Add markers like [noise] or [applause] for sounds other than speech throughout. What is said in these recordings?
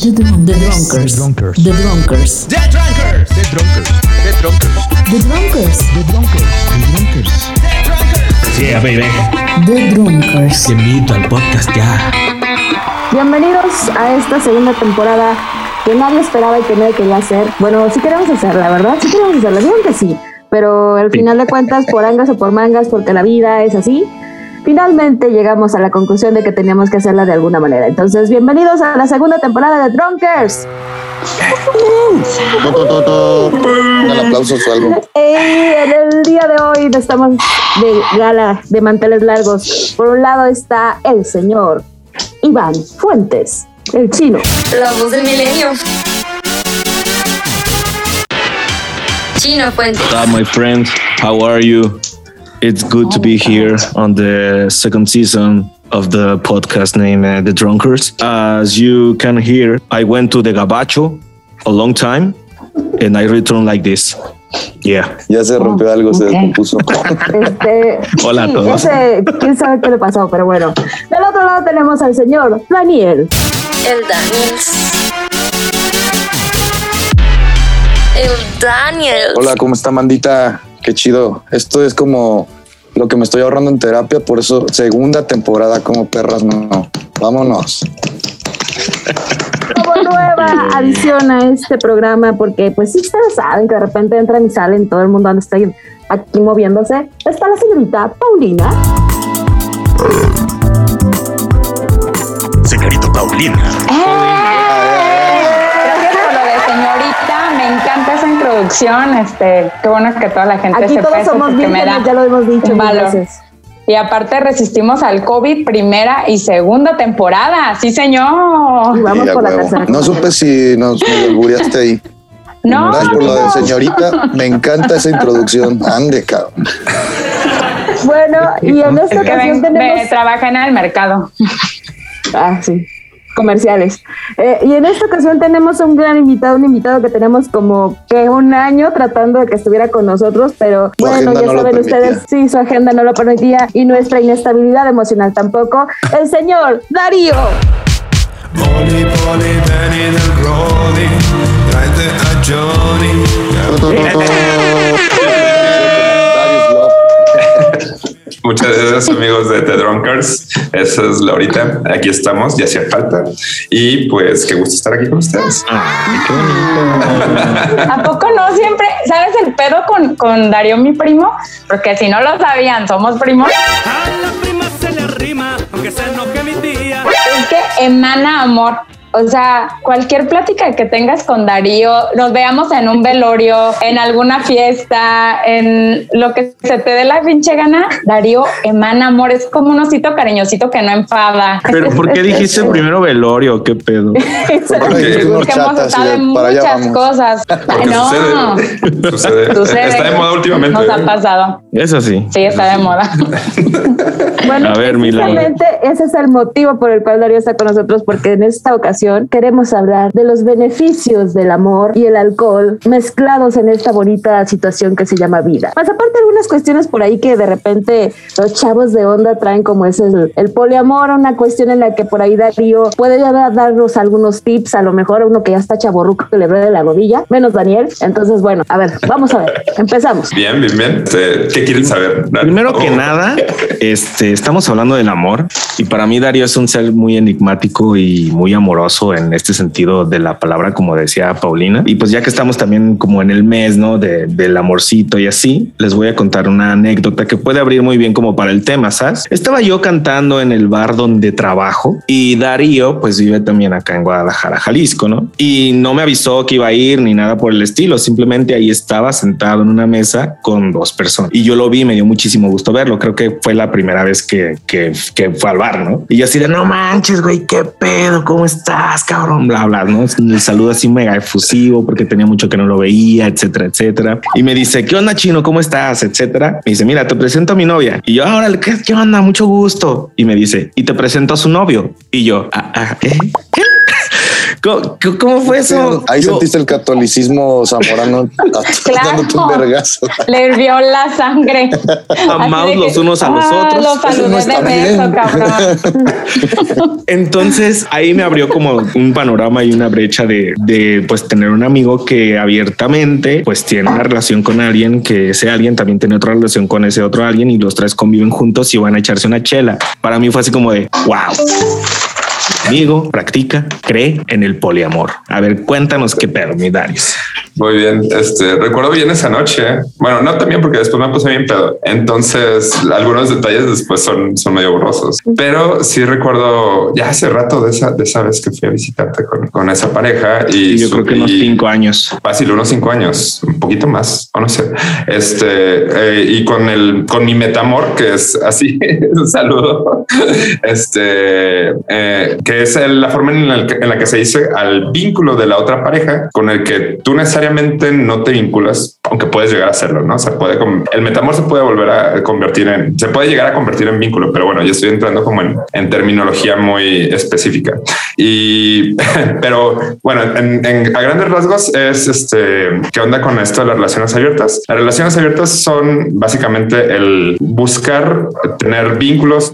The, Drunk- the Drunkers. The Drunkers. The Drunkers. The Drunkers. The Drunkers. The Drunkers. The Drunkers. The Drunkers. The Drunkers. Yeah, baby. The Drunkers. Te invito al podcast ya. Bienvenidos a esta segunda temporada que nadie esperaba y que nadie quería hacer. Bueno, sí queremos hacerla, ¿verdad? Sí queremos hacerla, digan que sí. Pero al final de cuentas, por angas o por mangas, porque la vida es así, finalmente llegamos a la conclusión de que teníamos que hacerla de alguna manera. Entonces, bienvenidos a la segunda temporada de Drunkers. Un aplauso o algo. Y en el día de hoy estamos de gala, de manteles largos. Por un lado está el señor Iván Fuentes, el chino. La voz del milenio. Chino Fuentes. Hi, my friend. How are you? It's good to be here on the second season of the podcast named uh, The Drunkers. As you can hear, I went to the Gabacho a long time and I returned like this. Yeah. Ya se rompió algo, se descompuso. Este, [laughs] Hola a sí, todos. ese, quién sabe qué le pasó, pero bueno. Del otro lado tenemos al señor Daniel. El Daniels. El Daniels. Hola, ¿cómo está, mandita? Qué chido. Esto es como lo que me estoy ahorrando en terapia, por eso segunda temporada como perras, no. Vámonos. Como nueva [laughs] adición a este programa, porque pues sí ustedes saben que de repente entran y salen, todo el mundo anda está aquí moviéndose. Está la señorita Paulina. Señorito Paulina. Gracias introducción, este, qué bueno que toda la gente Aquí sepa todos somos vírgenes, ya lo hemos dicho veces. Y aparte resistimos al COVID primera y segunda temporada, sí señor. Y vamos por la tercera. No supe si nos me albureaste ahí. [laughs] No, Gracias por lo de señorita. Me encanta esa introducción. Ande, cabrón. Bueno, y en [laughs] esta ocasión ven- tenemos... me trabaja en el mercado. Ah, sí. Comerciales. Eh, y en esta ocasión tenemos un gran invitado, un invitado que tenemos como que un año tratando de que estuviera con nosotros, pero Su bueno, ya no saben ustedes, sí, su agenda no lo permitía y nuestra inestabilidad emocional tampoco. El señor Darío. Poli, poli, Benny del Brody, tráete a Johnny. Gracias [laughs] amigos de The Drunkers. Esa es Laurita. Aquí estamos, ya hacía falta. Y pues qué gusto estar aquí con ustedes. ¿A poco no siempre? ¿Sabes el pedo con, con Darío, mi primo? Porque si no lo sabían, somos primos. A la prima se le rima, aunque se enoje mi tía. Es que emana amor. O sea, cualquier plática que tengas con Darío, nos veamos en un velorio, en alguna fiesta, en lo que se te dé la pinche gana, Darío emana amor. Es como un osito cariñosito que no enfada. Pero ¿por qué [laughs] dijiste primero velorio? ¿Qué pedo? [laughs] Porque hemos estado en muchas cosas. [laughs] Porque no, sucede. Sucede. sucede. Está de moda últimamente. Nos ha ¿eh? pasado. Eso sí. Sí, está de moda. Bueno, A ver, ese es el motivo por el cual Darío está con nosotros, porque en esta ocasión queremos hablar de los beneficios del amor y el alcohol mezclados en esta bonita situación que se llama vida. Más aparte algunas cuestiones por ahí que de repente los chavos de onda traen como es el, el poliamor, una cuestión en la que por ahí Darío puede ya darnos algunos tips, a lo mejor a uno que ya está chaborruco que le de la rodilla, menos Daniel. Entonces, bueno, a ver, vamos a ver, empezamos. Bien, bien, bien. Este, ¿Qué quieren saber? Primero que Oh. nada, este, estamos hablando del amor y para mí Darío es un ser muy enigmático y muy amoroso en este sentido de la palabra, como decía Paulina. Y pues ya que estamos también como en el mes, ¿no? De, del amorcito y así, les voy a contar una anécdota que puede abrir muy bien como para el tema, ¿sabes? Estaba yo cantando en el bar donde trabajo y Darío pues vive también acá en Guadalajara, Jalisco, ¿no? Y no me avisó que iba a ir ni nada por el estilo, simplemente ahí estaba sentado en una mesa con dos personas y yo lo vi, me dio muchísimo gusto verlo, creo que fue la primera vez que, que, que fue al bar, ¿no? Y yo así de, no manches, güey, qué pedo, ¿cómo estás, cabrón? Bla, bla, ¿no? El saludo así mega efusivo porque tenía mucho que no lo veía, etcétera, etcétera. Y me dice, ¿qué onda, chino? ¿Cómo estás? Etcétera. Me dice, mira, te presento a mi novia. Y yo, ahora, ¿qué, qué onda? Mucho gusto. Y me dice, y te presento a su novio. Y yo, ah, ah, ¿eh? ¿Qué? ¿Cómo, cómo fue eso? Ahí Yo- sentiste el catolicismo zamorano [laughs] dándote un vergazo. Le hirvió la sangre. De los unos a los ah, otros. Los Eso no saludé está de beso, bien. cabrón. [laughs] Entonces ahí me abrió como un panorama y una brecha de, de pues tener un amigo que abiertamente pues tiene una relación con alguien, que ese alguien también tiene otra relación con ese otro alguien y los tres conviven juntos y van a echarse una chela. Para mí fue así como de wow. Amigo, practica, cree en el poliamor. A ver, cuéntanos qué pedo, mi Darius. Muy bien, este recuerdo bien esa noche. Bueno, no también porque después me puse bien pedo. Entonces, algunos detalles después son, son medio borrosos, pero sí recuerdo ya hace rato de esa, de esa vez que fui a visitarte con, con esa pareja y yo creo que unos cinco años. fácil, unos cinco años, un poquito más, o no sé. Este, eh, y con el, con mi metamor, que es así, [laughs] un saludo, este, eh, que es la forma en la, que, en la que se dice al vínculo de la otra pareja con el que tú necesariamente no te vinculas, aunque puedes llegar a hacerlo, ¿no? Se puede, com- el metamor se puede volver a convertir en, se puede llegar a convertir en vínculo, pero bueno, yo estoy entrando como en, en terminología muy específica. Y, [laughs] pero bueno, en, en- a grandes rasgos es este, ¿qué onda con esto de las relaciones abiertas? Las relaciones abiertas son básicamente el buscar tener vínculos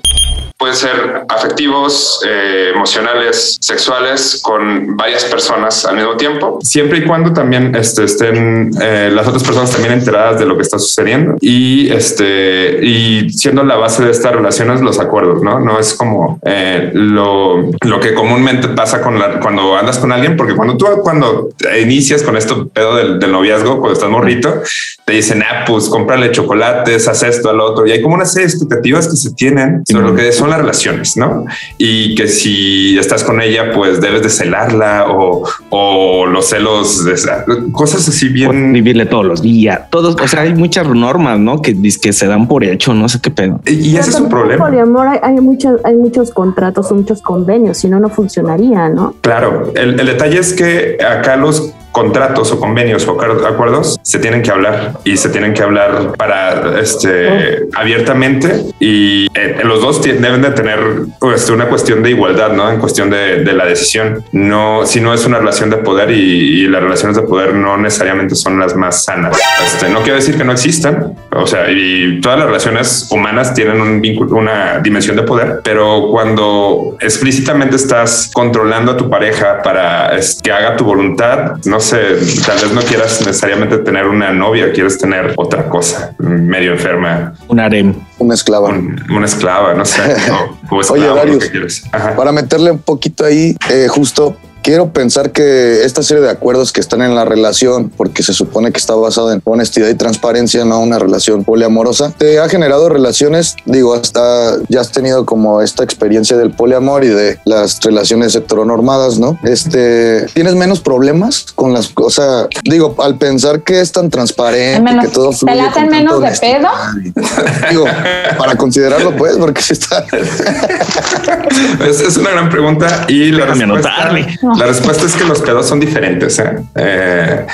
Pueden ser afectivos, eh, emocionales, sexuales con varias personas al mismo tiempo, siempre y cuando también este, estén eh, las otras personas también enteradas de lo que está sucediendo y este y siendo la base de estas relaciones los acuerdos, no? No es como eh, lo, lo que comúnmente pasa con la, cuando andas con alguien, porque cuando tú cuando inicias con esto pedo del, del noviazgo, cuando estás morrito, te dicen, ah, pues cómprale chocolates, haz esto al otro y hay como una serie de expectativas que se tienen sobre lo que son las relaciones, ¿no? Y que si estás con ella, pues debes de celarla o, o los celos, de esa- cosas así bien. Vivirle todos los días, todos, o sea, hay muchas normas, ¿no? Que, que se dan por hecho, no sé qué pedo. Y ese es un problema. poliamor hay, hay muchos, hay muchos contratos o muchos convenios, si no, no funcionaría, ¿no? Claro, el, el detalle es que acá los contratos o convenios o acuer- acuerdos se tienen que hablar y se tienen que hablar para este abiertamente y eh, los dos deben de tener pues, una cuestión de igualdad, ¿no? En cuestión de, de la decisión. No, si no es una relación de poder y, y las relaciones de poder no necesariamente son las más sanas. Este, no quiero decir que no existan, o sea, y todas las relaciones humanas tienen un vínculo, una dimensión de poder, pero cuando explícitamente estás controlando a tu pareja para que haga tu voluntad, no sé, tal vez no quieras necesariamente tener una novia, quieres tener otra cosa medio enferma, Un harem. Una esclava. un- una esclava, no sé, o, o [laughs] Oye, esclavo, lo Darius, que quieres. Ajá. Para meterle un poquito ahí, eh, justo quiero pensar que esta serie de acuerdos que están en la relación, porque se supone que está basado en honestidad y transparencia, no una relación poliamorosa, te ha generado relaciones, digo, hasta ya has tenido como esta experiencia del poliamor y de las relaciones heteronormadas, ¿no? Este, ¿tienes menos problemas con las cosas? Digo, al pensar que es tan transparente, Menos- que todo ¿te fluye la hacen con tanta menos de honestidad y- Digo, para considerarlo, pues, porque si está... Es, es una gran pregunta y la Déjame respuesta, anotarle. La respuesta es que los pedos son diferentes. ¿eh? Eh,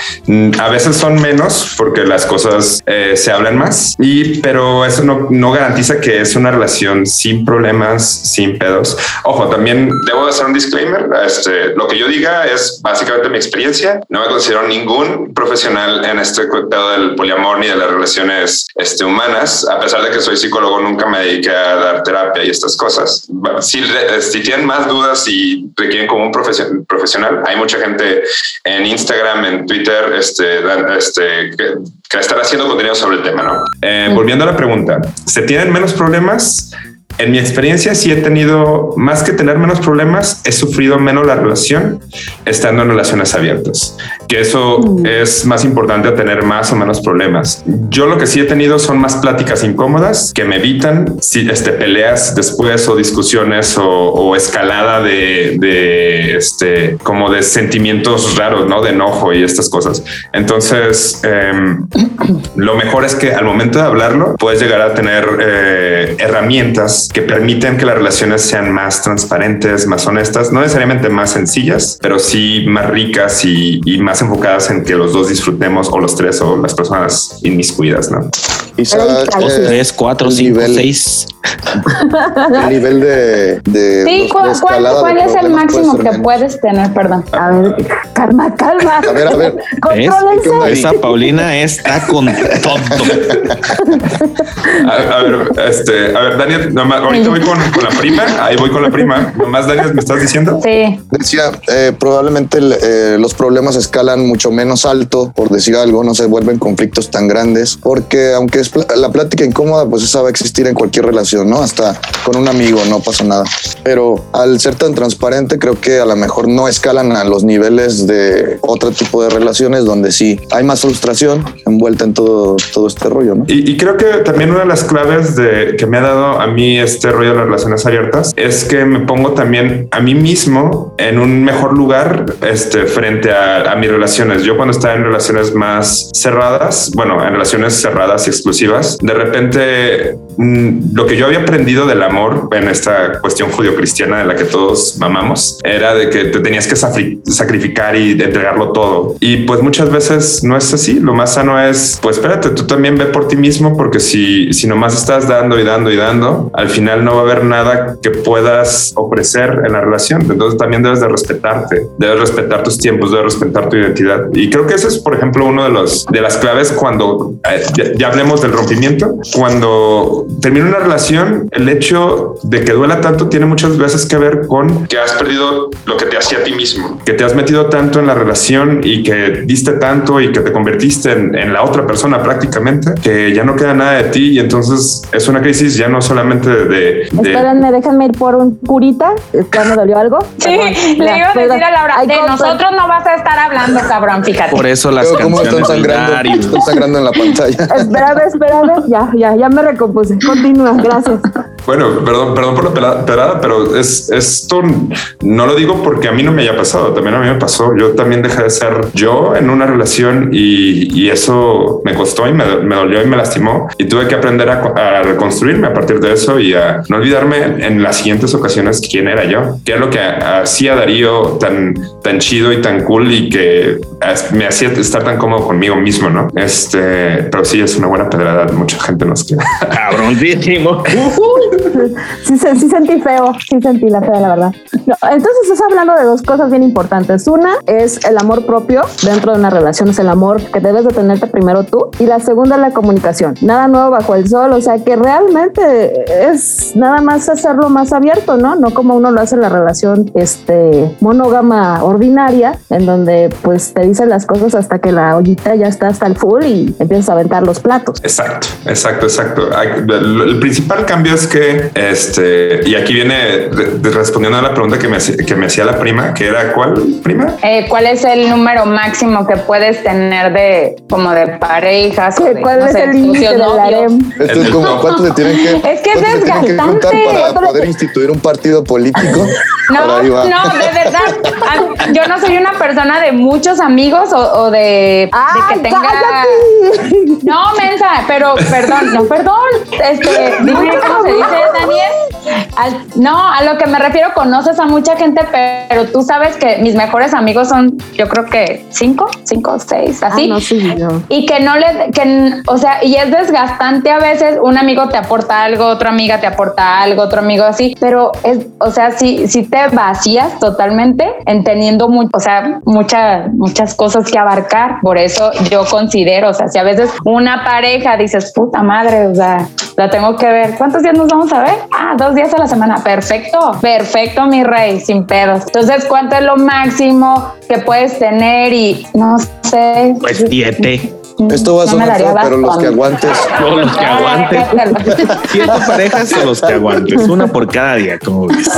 a veces son menos porque las cosas eh, se hablan más, y pero eso no, no garantiza que es una relación sin problemas, sin pedos. Ojo, también debo hacer un disclaimer. Este, lo que yo diga es básicamente mi experiencia. No me considero ningún profesional en este pedo del poliamor ni de las relaciones este, humanas. A pesar de que soy psicólogo, nunca me dediqué a dar terapia y estas cosas. Si, si tienen más dudas y requieren como un profesio- profesional, hay mucha gente en Instagram, en Twitter, este, este, que, que están haciendo contenido sobre el tema. ¿no? Eh, Volviendo a la pregunta, ¿se tienen menos problemas? En mi experiencia, sí he tenido, más que tener menos problemas, he sufrido menos la relación estando en relaciones abiertas. Que eso es más importante a tener más o menos problemas. Yo lo que sí he tenido son más pláticas incómodas que me evitan si, este, peleas después o discusiones o, o escalada de, de, este, como de sentimientos raros, ¿no? De enojo y estas cosas. Entonces, em, lo mejor es que al momento de hablarlo puedes llegar a tener eh, herramientas que permiten que las relaciones sean más transparentes, más honestas, no necesariamente más sencillas, pero sí más ricas y, y más enfocadas en que los dos disfrutemos o los tres o las personas inmiscuidas, ¿no? Quizá, Dos, eh, tres, cuatro, cinco, nivel- seis. el nivel de, de, Sí, los- ¿cuál, cuál- cuál de es el máximo puede que menos. puedes tener? Perdón. A ver, calma, calma. A ver, a ver. Esa Paulina está con todo. [laughs] A, a ver, este, a ver, Daniel, nomás, ahorita voy con, con la prima, ahí voy con la prima. Nomás, Daniel, ¿me estás diciendo? Sí. Decía, eh, probablemente el, eh, los problemas escalan mucho menos alto, por decir algo, no se vuelven conflictos tan grandes, porque aunque es pl- la plática incómoda, pues esa va a existir en cualquier relación, ¿no? Hasta con un amigo no pasa nada. Pero al ser tan transparente, creo que a lo mejor no escalan a los niveles de otro tipo de relaciones donde sí hay más frustración envuelta en todo, todo este rollo, ¿no? Y, y creo que también una de las claves de que me ha dado a mí este rollo de las relaciones abiertas es que me pongo también a mí mismo en un mejor lugar este, frente a, a mis relaciones. Yo cuando estaba en relaciones más cerradas, bueno, en relaciones cerradas y exclusivas, de repente mm, lo que yo había aprendido del amor en esta cuestión judio-cristiana de la que todos mamamos era de que te tenías que sacrificar y entregarlo todo. Y pues muchas veces no es así. Lo más sano es, pues espérate, tú también ve por ti mismo, porque si, si nomás estás dando y dando y dando, al final no va a haber nada que puedas ofrecer en la relación. Entonces también debes de respetarte, debes respetar tus tiempos, debes respetar tu identidad. Y creo que ese es, por ejemplo, uno de los de las claves cuando eh, ya, ya hablemos del rompimiento. Cuando termina una relación, el hecho de que duela tanto tiene muchas veces que ver con que has perdido lo que te hacía a ti mismo, que te has metido tanto en la relación y que diste tanto y que te convertiste en, en la otra persona prácticamente, que ya no queda nada de ti y entonces es una crisis ya no solamente de... de- Espérenme, déjenme ir por un curita. ¿Ya me dolió algo? Sí, Perdón. le Ya, iba a decir a Laura, Ay, de compa- nosotros no vas a estar hablando, cabrón, fíjate. Por eso las están canciones del sangrando, están sangrando en la pantalla. Espérame, espérame. Ya, ya, ya me recompuse. Continúa, gracias. Bueno, perdón, perdón por la pela- pelada, pero es esto no lo digo porque a mí no me haya pasado, también a mí me pasó. Yo también dejé de ser yo en una relación y, y eso me costó y me, me dolió y me lastimó y tuve que aprender a, a reconstruirme a partir de eso y no olvidarme en las siguientes ocasiones quién era yo, qué es lo que hacía Darío tan, tan chido y tan cool y que me hacía estar tan cómodo conmigo mismo, ¿no? Este, pero sí es una buena pedrada, mucha gente nos quiere. [laughs] Cabroncísimo. [laughs] Sí, sí sentí feo, sí sentí la fea, la verdad. No, entonces estás hablando de dos cosas bien importantes. Una es el amor propio dentro de una relación, es el amor que debes de tenerte primero tú. Y la segunda es la comunicación. Nada nuevo bajo el sol, o sea que realmente es nada más hacerlo más abierto, ¿no? No como uno lo hace en la relación este, monógama ordinaria, en donde pues te dicen las cosas hasta que la ollita ya está hasta el full y empiezas a aventar los platos. Exacto, exacto, exacto. El, principal cambio es que, este, y aquí viene respondiendo a la pregunta que me, hacía- que me hacía la prima, que era ¿cuál prima? Eh, ¿Cuál es el número máximo que puedes tener de como de parejas? de, ¿Cuál no es sé, el límite del harem? Esto es como cuánto tienen que, Es que es tienen que desgastante. para poder instituir un partido político. [laughs] No, no, de verdad. Ah, Yo no soy una persona de muchos amigos o, o de, de ¡Ay, que tenga. cállate! No, mensa, pero perdón, no, perdón. Este, dime cómo se dice, Daniel. Al- no, a lo que me refiero, conoces a mucha gente, pero tú sabes que mis mejores amigos son, yo creo que cinco, cinco, seis, así. Ah, no, sí, no. Y que no le, que, o sea, y es desgastante a veces, un amigo te aporta algo, otra amiga te aporta algo, otro amigo así, pero es, o sea, si, si te vacías totalmente en teniendo mu- o sea, muchas, muchas cosas que abarcar, por eso yo considero, o sea, si a veces una pareja dices, puta madre, o sea, la tengo que ver, ¿cuántos días nos vamos a ver? Ah, dos días a la semana, perfecto, perfecto, mi rey, sin pedos. Entonces, ¿cuánto es lo máximo que puedes tener? Y no sé. Pues siete. Esto va a No sonar feo, pero los que aguantes. [laughs] Todos los que aguantes. [laughs] Siete parejas o los que aguantes. Una por cada día, como ves.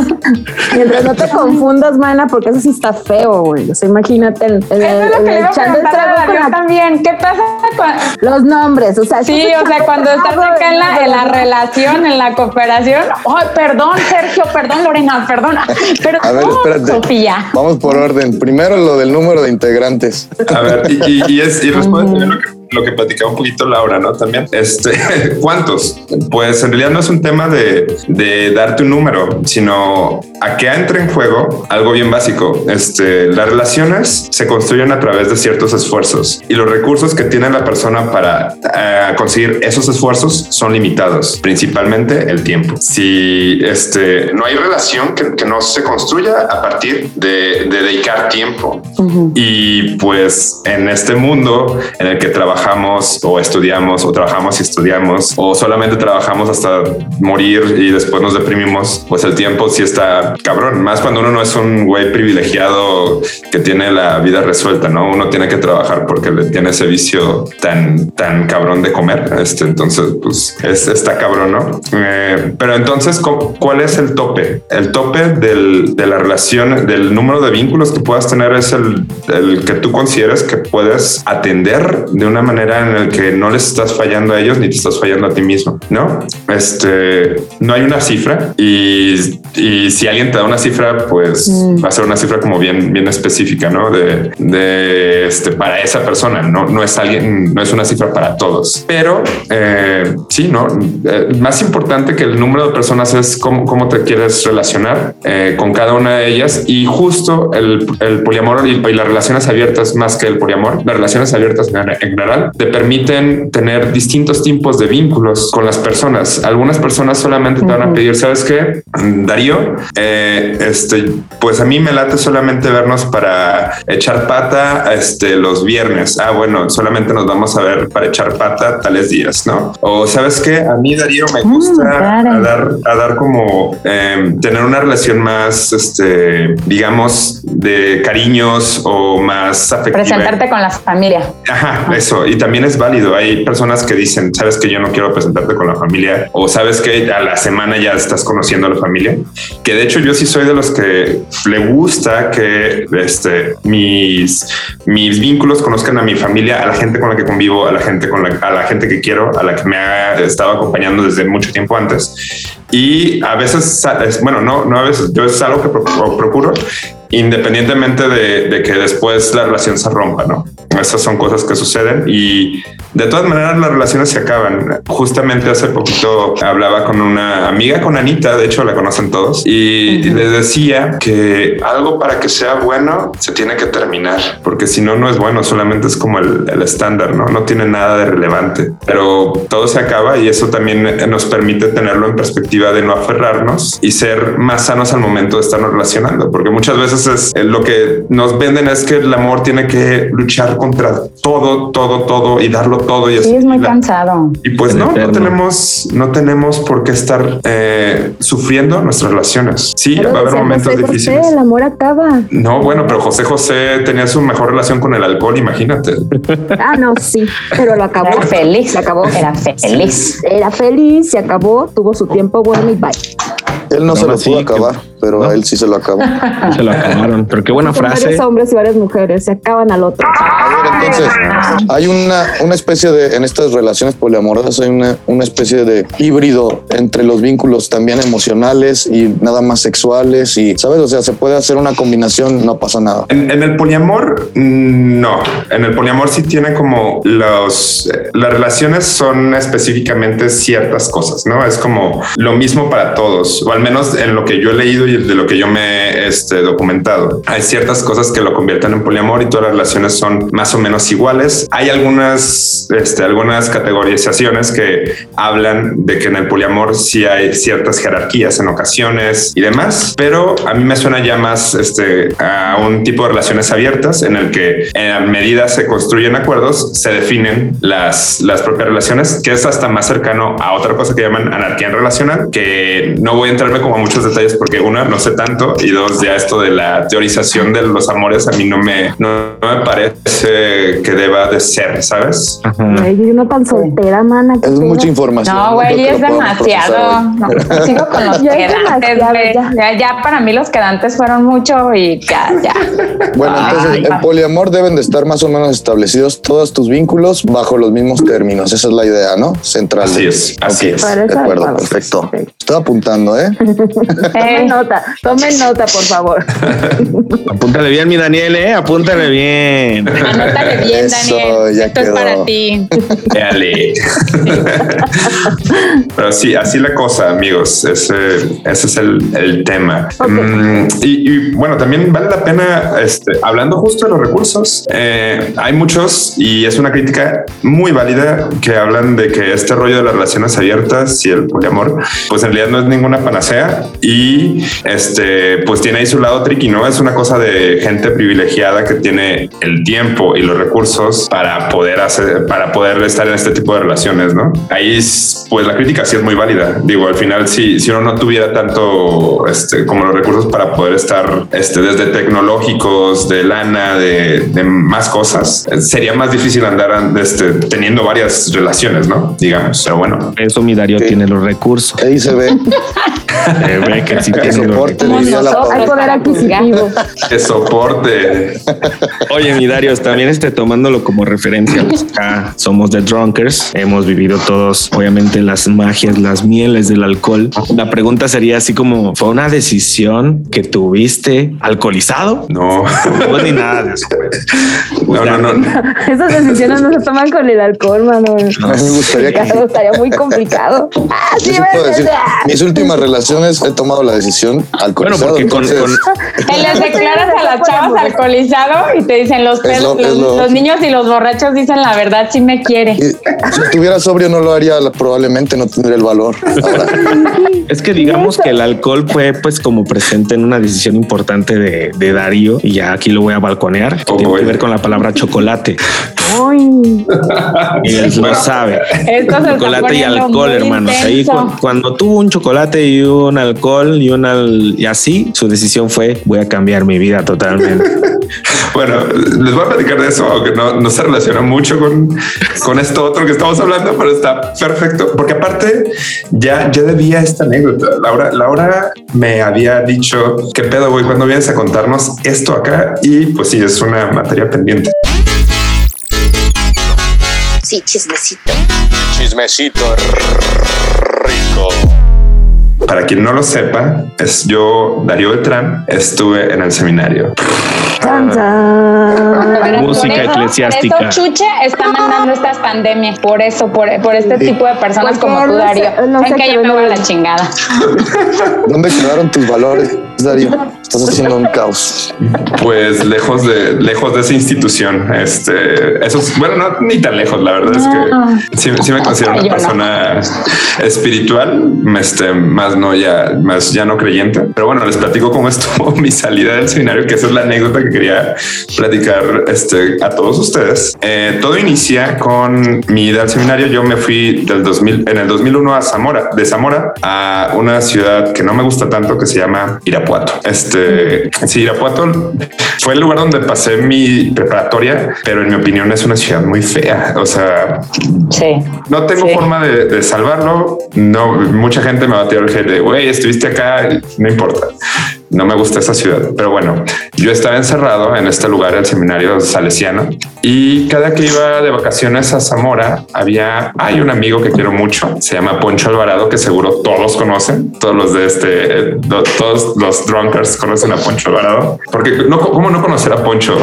Mientras no te confundas, mana, porque eso sí está feo, güey. O sea, imagínate el, es lo en que le el iba a echando el trago con la- también. ¿Qué pasa cuando, los nombres. O sea, Sí, o sea, cuando estás acá en la, en la relación, en la cooperación. Ay, perdón, Sergio, perdón, Lorena, perdón. Pero A ver, no, espérate. Sofía. Vamos por orden. Primero lo del número de integrantes. A ver, y, y- y es, y responde también lo que, Twitter. Lo que platicaba un poquito Laura, ¿no? También, este, [laughs] ¿cuántos? Pues en realidad no es un tema de, de darte un número, sino a que entre en juego algo bien básico. Este, las relaciones se construyen a través de ciertos esfuerzos y los recursos que tiene la persona para eh, conseguir esos esfuerzos son limitados, principalmente el tiempo. Si este, no hay relación que, que no se construya a partir de, de dedicar tiempo. Y pues en este mundo en el que trabajamos o estudiamos o trabajamos y estudiamos o solamente trabajamos hasta morir y después nos deprimimos, pues el tiempo sí está cabrón. Más cuando uno no es un güey privilegiado que tiene la vida resuelta, ¿no? Uno tiene que trabajar porque le tiene ese vicio tan, tan cabrón de comer. Este, entonces, pues es, está cabrón, ¿no? Eh, pero entonces, ¿cu- ¿cuál es el tope? El tope del, de la relación, del número de vínculos que puedas tener es el, el que tú consideres que puedes atender de una manera en la que no les estás fallando a ellos ni te estás fallando a ti mismo, ¿no? Este, no hay una cifra y, y si alguien te da una cifra, pues va a ser una cifra como bien, bien específica, ¿no? De, de este, para esa persona, no, no es alguien, no es una cifra para todos, pero eh, sí, ¿no? Eh, más importante que el número de personas es cómo, cómo te quieres relacionar eh, con cada una de ellas y justo el, el poliamor y, y las relaciones abiertas más que el poliamor, las relaciones abiertas en, en te permiten tener distintos tipos de vínculos con las personas. Algunas personas solamente te van a pedir, ¿sabes qué? Darío, eh, este, pues a mí me late solamente vernos para echar pata este, los viernes. Ah, bueno, solamente nos vamos a ver para echar pata tales días, ¿no? O sabes qué? A mí Darío me gusta claro. a dar, a dar como eh, tener una relación más, este, digamos, de cariños o más afectiva. Presentarte con la familia. Ajá, eso. Y también es válido. Hay personas que dicen, sabes que yo no quiero presentarte con la familia o sabes que a la semana ya estás conociendo a la familia. Que de hecho yo sí soy de los que le gusta que este, mis, mis vínculos conozcan a mi familia, a la gente con la que convivo, a la gente con la, a la gente que quiero, a la que me ha estado acompañando desde mucho tiempo antes. Y a veces, es- bueno, no, no a veces, yo es algo que pro- procuro independientemente de, de que después la relación se rompa, ¿no? Esas son cosas que suceden y de todas maneras las relaciones se acaban. Justamente hace poquito hablaba con una amiga, con Anita, de hecho la conocen todos, y le decía que algo para que sea bueno se tiene que terminar, porque si no, no es bueno, solamente es como el, el estándar, ¿no? No tiene nada de relevante, pero todo se acaba y eso también nos permite tenerlo en perspectiva de no aferrarnos y ser más sanos al momento de estarnos relacionando, porque muchas veces es eh, lo que nos venden es que el amor tiene que luchar contra todo, todo, todo y darlo todo y así. Sí, es muy La- cansado. y pues no, no tenemos, no tenemos por qué estar eh, sufriendo nuestras relaciones. Sí, Pero va a haber momentos José José, difíciles. el amor acaba. No, bueno, pero José José tenía su mejor relación con el alcohol, imagínate. Ah, no, sí, pero lo acabó. Era feliz. Se acabó. Era feliz. Era feliz, se acabó, tuvo su tiempo bueno y bye. Él no, se lo pudo que- acabar, pero ¿no? a él sí se lo acabó. [laughs] Se lo acabaron. Pero qué buena Son frase. varios hombres y varias mujeres, se acaban al otro. A ver, entonces, hay una, una especie de, en estas relaciones poliamorosas, hay una, una especie de híbrido entre los vínculos también emocionales y nada más sexuales y, ¿sabes? O sea, se puede hacer una combinación, no pasa nada. En, en el poliamor, mm, no. En el poliamor sí tiene como los... eh, Las relaciones son específicamente ciertas cosas, ¿no? Es como lo mismo para todos, o al menos en lo que yo he leído y de lo que yo me he este, documentado. Hay ciertas cosas que lo convierten en poliamor y todas las relaciones son más o menos iguales. Hay algunas, este, algunas categorizaciones que hablan de que en el poliamor sí hay ciertas jerarquías en ocasiones y demás, pero a mí me suena ya más este, a un tipo de relaciones abiertas en el que a medida se construyen acuerdos, se definen las, las propias relaciones, que es hasta más cercano a otra cosa que llaman anarquía relacional, que no voy a como a muchos detalles porque una, no sé tanto, y dos, ya esto de la teorización de los amores a mí no me, no, no me parece que deba de ser, ¿sabes? Ajá. Ay, yo no tan soltera, mana. Es mucha información. No, güey, es demasiado. No, sigo con los [laughs] quedantes, ya. Ya, ya para mí los quedantes fueron mucho y ya, ya. [laughs] Bueno, entonces Ay, en poliamor deben de estar más o menos establecidos todos tus vínculos bajo los mismos términos. Esa es la idea, ¿no? Central. Así es, así es. De acuerdo, perfecto. Estoy apuntando, ¿eh? [laughs] Tomen nota, tomen nota, por favor. [laughs] Apúntale bien, mi Daniel, ¿eh? Apúntale bien. [laughs] Anótale bien, Eso, Daniel. ya Esto es quedó. para ti. Dale. Pero sí, así la cosa, amigos. Ese, ese es el, el tema. Mm, y, y, bueno, también vale la pena, este, hablando justo de los recursos, eh, hay muchos y es una crítica muy válida que hablan de que este rollo de las relaciones abiertas y el poliamor, pues en realidad no es ninguna panacea y este, pues tiene ahí su lado tricky, ¿no? Es una cosa de gente privilegiada que tiene el tiempo y los recursos para poder hacer, para poder estar en este tipo de relaciones, ¿no? Ahí, es, pues la crítica sí es muy válida. Digo, al final, si, si uno no tuviera tanto este, como los recursos para poder estar este, desde tecnológicos, de lana, de, de más cosas, sería más difícil andar este, teniendo varias relaciones, ¿no? Digamos, pero bueno. Eso mi Darío Ok. tiene los recursos. Ahí se ve. [laughs] Ve que sí [laughs] Que soporte, diría la. Hay poder adquisitivo. De soporte. Oye, mi Darío, también este, tomándolo como referencia, pues acá somos The Drunkers. Hemos vivido todos, obviamente, las magias, las mieles del alcohol. La pregunta sería así como, ¿fue una decisión que tuviste alcoholizado? No, No ni nada de eso. pues. no, no, no. Esas decisiones no se toman con el alcohol, mano. me gustaría que- estaría muy complicado. Ah, sí, mis últimas relaciones he tomado la decisión Bueno, alcoholizado. porque con, entonces, con- [laughs] Te les declaras a las chavas alcoholizado y te dicen los, lo- pedos- es los, lo- los niños y los borrachos dicen la verdad, sí me quiere. y si estuviera sobrio no lo haría, probablemente no tendría el valor. Ahora, [laughs] es que digamos que el alcohol fue pues como presente en una decisión importante de, de Darío y ya aquí lo voy a balconear. que Oh, tiene que ver con la palabra chocolate. Ay, [laughs] Y él lo sabe. Esto se está chocolate y alcohol, muy hermanos. Ahí cu- cuando tuvo un chocolate y un alcohol y un al- y así, su decisión fue voy a cambiar mi vida totalmente. [laughs] Bueno, les voy a platicar de eso, aunque no, no se relaciona mucho con, con esto otro que estamos hablando, pero está perfecto. Porque aparte, ya, ya debía esta anécdota. Laura, Laura me había dicho qué pedo, güey, cuando vienes a contarnos esto acá. Y pues sí, es una materia pendiente. Sí, chismecito. Chismecito rico. Para quien no lo sepa, es yo, Darío Beltrán, estuve en el seminario. Música por eso- eclesiástica. Por eso Chuche está mandando estas pandemias, por eso, por, por este tipo de personas Porque como tú, no sé- Darío. no sé que qué yo me voy a la chingada. ¿dónde quedaron tus valores, Darío? [laughs] Estás haciendo un caos. Pues lejos de lejos de esa institución. Este, eso es, bueno, no ni tan lejos. La verdad es que sí, sí me considero Yo una no. persona espiritual, este, más no ya, más ya no creyente. Pero bueno, les platico cómo estuvo [laughs] mi salida del seminario, que esa es la anécdota que quería platicar este, a todos ustedes. Eh, todo inicia con mi ida al seminario. Yo me fui del 2000, en el 2001 a Zamora, de Zamora a una ciudad que no me gusta tanto, que se llama Irapuato. Este, sí, Irapuato fue el lugar donde pasé mi preparatoria, pero en mi opinión es una ciudad muy fea. O sea, Sí. no tengo Sí. forma de, de salvarlo. No, mucha gente me va a tirar el de güey, estuviste acá, no importa. No me gusta esa ciudad, pero bueno, yo estaba encerrado en este lugar, el seminario salesiano, y cada que iba de vacaciones a Zamora, había, hay un amigo que quiero mucho, se llama Poncho Alvarado, que seguro todos conocen, todos los de este, do- todos los drunkers conocen a Poncho Alvarado, porque no, cómo no conocer a Poncho,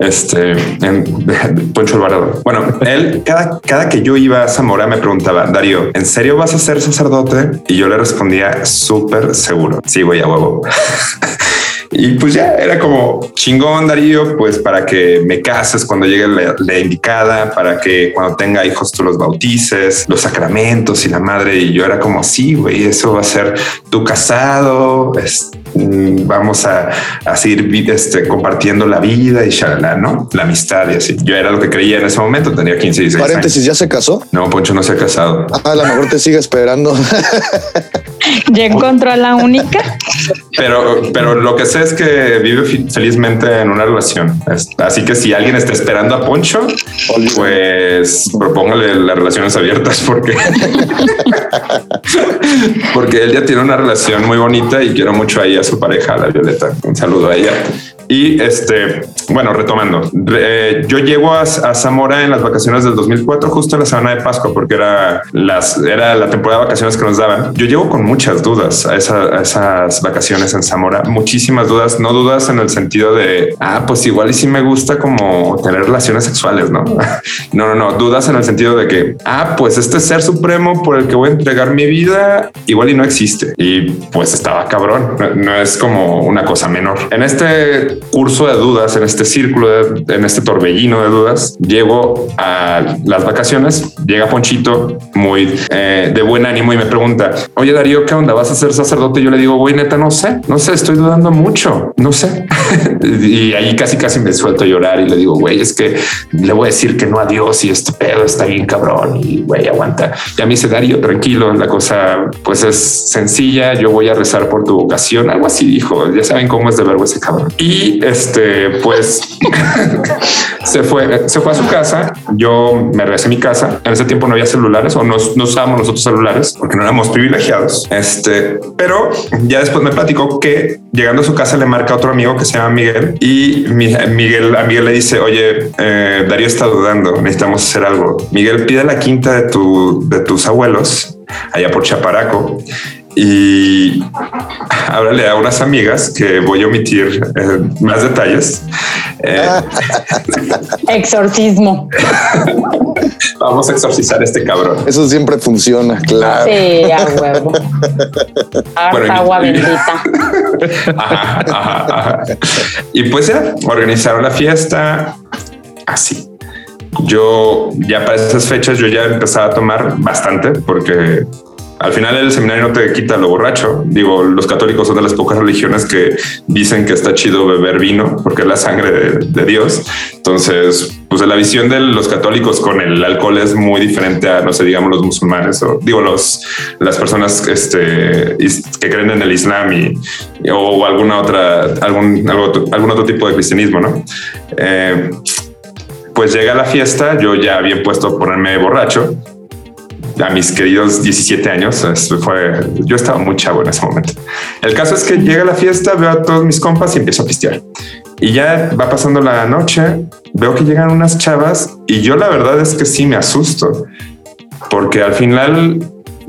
este, en, [laughs] Poncho Alvarado. Bueno, él, cada, cada que yo iba a Zamora me preguntaba, Darío, ¿en serio vas a ser sacerdote? Y yo le respondía súper seguro. Sí, güey, a huevo. [laughs] [laughs] Y pues ya era como chingón, Darío, pues para que me cases cuando llegue la, indicada, para que cuando tenga hijos tú los bautices, los sacramentos y la madre. Y yo era como, sí, güey, eso va a ser tu casado. Vamos a, a seguir este, compartiendo la vida y shalala, ¿no? La amistad y así. Yo era lo que creía en ese momento, tenía 15 y 16 años. Paréntesis, ¿ya se casó? No, Poncho no se ha casado. Ah, a lo mejor te sigue esperando. Ya encontró a la única. Pero, pero lo que sé es que vive felizmente en una relación. Así que si alguien está esperando a Poncho, pues propóngale las relaciones abiertas porque, [laughs] porque él ya tiene una relación muy bonita y quiero mucho ahí a su pareja, la Violeta. Un saludo a ella. Y este, bueno, retomando, re- eh, yo llego a, Zamora en las vacaciones del 2004, justo en la semana de Pascua, porque era, las, era la temporada de vacaciones que nos daban. Yo llego con muchas dudas a, esa- a esas vacaciones en Zamora, muchísimas dudas, no dudas en el sentido de, ah, pues igual y sí me gusta como tener relaciones sexuales, ¿no? [laughs] No, no, no, dudas en el sentido de que, ah, pues este ser supremo por el que voy a entregar mi vida, igual y no existe. Y pues estaba cabrón, no es como una cosa menor. En este curso de dudas, en este círculo, de- en este torbellino de dudas, llego a las vacaciones, llega Ponchito muy eh, de buen ánimo y me pregunta, oye Darío, ¿qué onda? ¿Vas a ser sacerdote? Y yo le digo, güey, neta, no sé, no sé, estoy dudando mucho, no sé. [laughs] y ahí casi, casi me suelto a llorar y le digo, güey, es que le voy a decir que no a Dios y este pedo está bien cabrón y güey, aguanta. Ya me dice Darío, tranquilo, la cosa pues es sencilla, yo voy a rezar por tu vocación, algo así dijo, ya saben cómo es de verbo ese cabrón. Y este, pues [laughs] se fue, se fue a su casa, yo me regresé a mi casa, en ese tiempo no había celulares o no, no usábamos nosotros celulares porque no éramos privilegiados. Este, pero ya después me platicó que llegando a su casa le marca a otro amigo que se llama Miguel y mi- Miguel, Miguel le dice, oye, eh, Darío está dudando, necesitamos hacer algo. Miguel pide la quinta de, tu, de tus abuelos allá por Chaparaco y háblale a unas amigas que voy a omitir eh, más detalles. Eh, [laughs] Exorcismo. [laughs] vamos a exorcizar a este cabrón. Eso siempre funciona, claro. Sí, a huevo. [laughs] Bueno, y- agua bendita. Ajá, ajá, ajá. Y pues ya organizaron la fiesta así. Yo ya para esas fechas yo ya empezaba a tomar bastante porque al final el seminario no te quita lo borracho. Digo, los católicos son de las pocas religiones que dicen que está chido beber vino porque es la sangre de, Dios. Entonces, pues la visión de los católicos con el alcohol es muy diferente a, no sé, digamos, los musulmanes o digo, los, las personas este, que creen en el Islam y, o alguna otra, algún, algún otro tipo de cristianismo, ¿no? Eh, pues llega la fiesta, yo ya había puesto a ponerme borracho a mis queridos 17 años. Fue, yo estaba muy chavo en ese momento. El caso es que llega la fiesta, veo a todos mis compas y empiezo a pistear. Y ya va pasando la noche, veo que llegan unas chavas y yo la verdad es que sí me asusto, porque al final,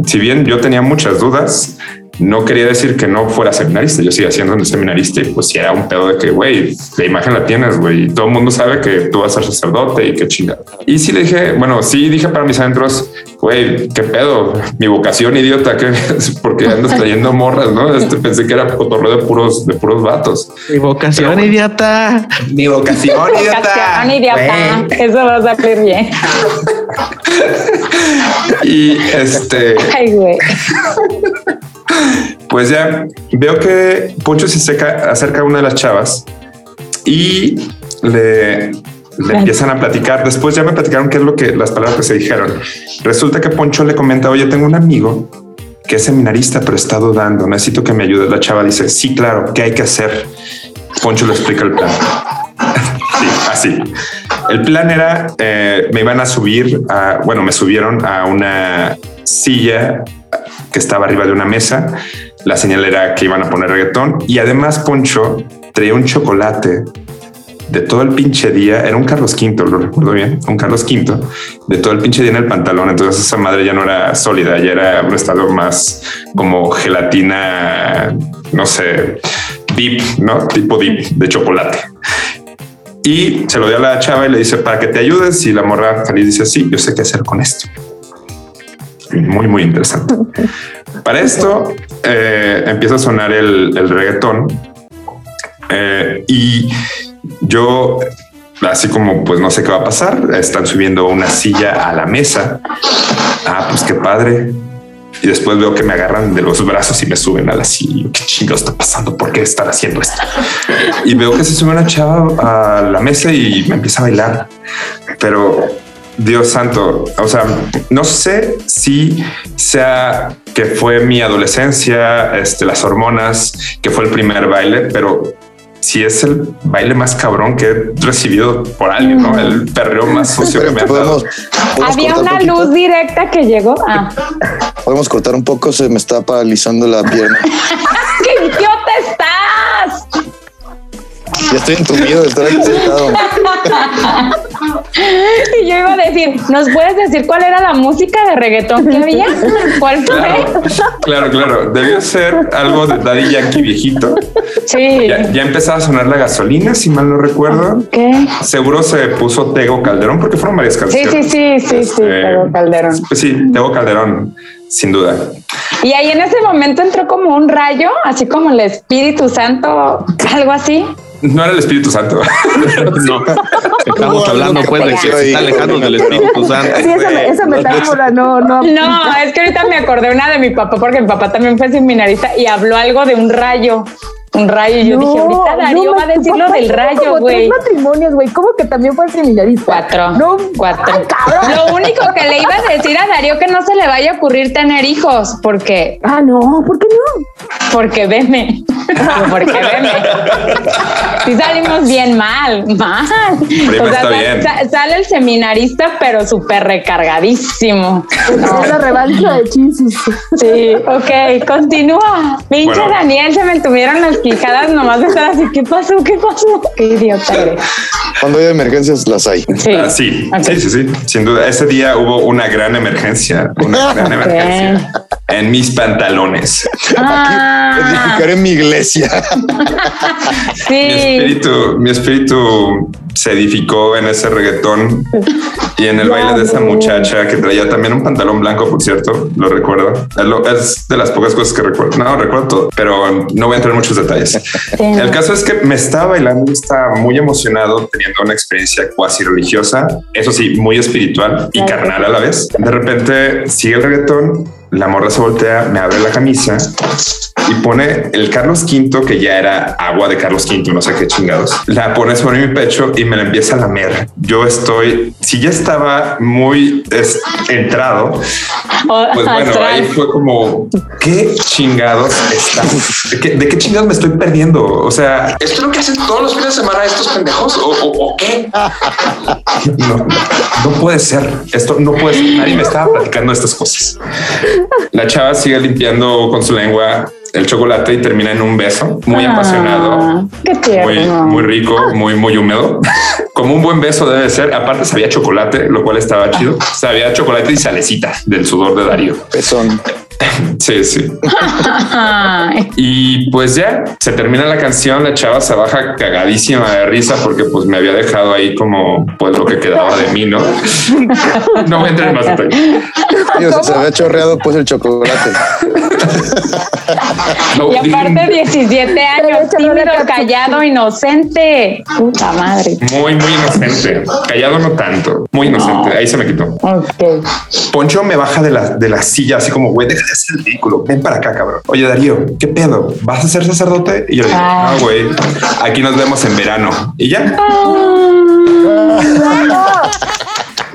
si bien yo tenía muchas dudas, no quería decir que no fuera seminarista. Yo seguía siendo un seminarista y pues si era un pedo de que, güey, la imagen la tienes, güey, y todo el mundo sabe que tú vas a ser sacerdote y qué chingada. Y sí le dije, bueno, sí dije para mis adentros, güey, qué pedo, mi vocación idiota, que [laughs] porque andas trayendo morras, ¿no? Este pensé que era cotorreo de puros, de puros vatos. Mi vocación, idiota. Mi vocación, Vocación, idiota. Eso va a salir bien. [laughs] [laughs] Y este, Ay, güey. Pues ya veo que Poncho se acerca a una de las chavas y le, le empiezan a platicar. Después ya me platicaron qué es lo que las palabras que se dijeron. Resulta que Poncho le comenta, oye, tengo un amigo que es seminarista, pero está dudando. Necesito que me ayude. La chava dice, sí, claro, ¿qué hay que hacer? Poncho le explica el plan. [laughs] Sí, así. El plan era, eh, me iban a subir, a, bueno, me subieron a una silla que estaba arriba de una mesa. La señal era que iban a poner reggaetón y además Poncho traía un chocolate de todo el pinche día. Era un Carlos V, lo recuerdo bien, un Carlos V de todo el pinche día en el pantalón. Entonces esa madre ya no era sólida, ya era un estado más como gelatina, no sé, deep, no tipo deep de chocolate. Y se lo dio a la chava y le dice para que te ayudes. Y la morra feliz dice sí, yo sé qué hacer con esto. Muy, muy interesante. Para esto eh, empieza a sonar el, el reggaetón eh, y yo, así como pues no sé qué va a pasar, están subiendo una silla a la mesa. Ah, pues qué padre. Y después veo que me agarran de los brazos y me suben a la silla. ¿Qué chingo está pasando? ¿Por qué están haciendo esto? Y veo que se sube una chava a la mesa y me empieza a bailar. Pero Dios santo, o sea, no sé si sea que fue mi adolescencia, este, las hormonas, que fue el primer baile, pero si es el baile más cabrón que he recibido por alguien, ¿no? El perreo más sucio que me ha dado. Había una luz directa que llegó. Ah, Podemos cortar un poco, se me está paralizando la pierna. [laughs] ¡qué idiota estás! Ya estoy entumido de estar aquí sentado. [laughs] Y [laughs] yo iba a decir, ¿nos puedes decir cuál era la música de reggaetón que había? [laughs] ¿Cuál Claro, fue? claro, claro. Debió ser algo de Daddy Yankee viejito. Sí. Ya, ya empezaba a sonar la gasolina, si mal no recuerdo. ¿Qué? Seguro se puso Tego Calderón porque fueron varias Sí, canciones. sí, sí, sí, sí, Eh, Tego Calderón. Pues sí, Tego Calderón, sin duda. Y ahí en ese momento entró como un rayo, así como el Espíritu Santo, algo así. No era el Espíritu Santo. [laughs] No, estamos hablando pues de que se está alejando del Espíritu Santo. Sí, esa, esa metáfora no, no. No, es que ahorita me acordé una de mi papá, porque mi papá también fue seminarista y habló algo de un rayo. Un rayo. Y yo dije, ahorita Darío no, va a decir lo del rayo, güey. Tres matrimonios, güey. ¿Cómo que también fue seminarista? Cuatro. No, Cuatro. Ay, cabrón. Lo único que le iba a decir a Darío que no se le vaya a ocurrir tener hijos, porque, Ah, no, ¿por qué no? porque veme. [laughs] Porque veme. Si salimos bien mal, mal. Prima, está sal- bien. sa- sale el seminarista, pero súper recargadísimo. Es la revancha de chisis. Sí, ok, continúa. Pinche Bueno. Daniel, se me tuvieron quijadas nomás de estar así. ¿Qué pasó? ¿Qué pasó? Qué idiota eres. Cuando hay emergencias, las hay. Sí. Ah, sí, sí, sí, sí, sin duda. Ese día hubo una gran emergencia, una gran emergencia en mis pantalones. Ah, Edificaré mi iglesia. [laughs] Mi sí. espíritu, mi espíritu se edificó en ese reggaetón y en el baile de esa muchacha que traía también un pantalón blanco, por cierto, lo recuerdo. Es, de las pocas cosas que recuerdo. No, recuerdo todo, pero no voy a entrar en muchos detalles. El caso es que me estaba bailando y estaba muy emocionado teniendo una experiencia cuasi religiosa, eso sí, muy espiritual y carnal a la vez. De repente sigue el reggaetón, la morra se voltea, me abre la camisa y pone el Carlos V, que ya era agua de Carlos V, no sé qué chingados. La pone sobre mi pecho y me la empieza a lamer. Yo estoy, si ya estaba muy entrado, pues bueno, ahí fue como, ¿qué chingados estamos? ¿De qué, de qué chingados me estoy perdiendo? O sea, ¿Esto es lo que hacen todos los fines de semana estos pendejos? ¿O, o- o qué? no, no puede ser. Esto no puede ser. Nadie me estaba platicando estas cosas. La chava sigue limpiando con su lengua el chocolate y termina en un beso muy Ah, apasionado. Qué Muy, tierno. muy rico, muy, muy húmedo. [laughs] Como un buen beso debe ser. Aparte sabía chocolate, lo cual estaba chido. Sabía chocolate y salecita del sudor de Darío. Pezón. [laughs] Sí, sí. Y pues ya se termina la canción, la chava se baja cagadísima de risa porque pues me había dejado ahí como pues lo que quedaba de mí, ¿no? [laughs] No voy a entrar en más detalles. Se había chorreado pues el chocolate. No, Y dije, aparte 17 años, tímido, callado, inocente. Puta madre. muy, muy inocente. Callado no tanto. Muy inocente. Ahí se me quitó. Ok. Poncho me baja de la, de la silla así como, güey, deja el ridículo. Ven para acá, cabrón. Oye, Darío, ¿qué pedo? ¿Vas a ser sacerdote? Y yo le digo, Ah. no, güey, aquí nos vemos en verano. Y ya.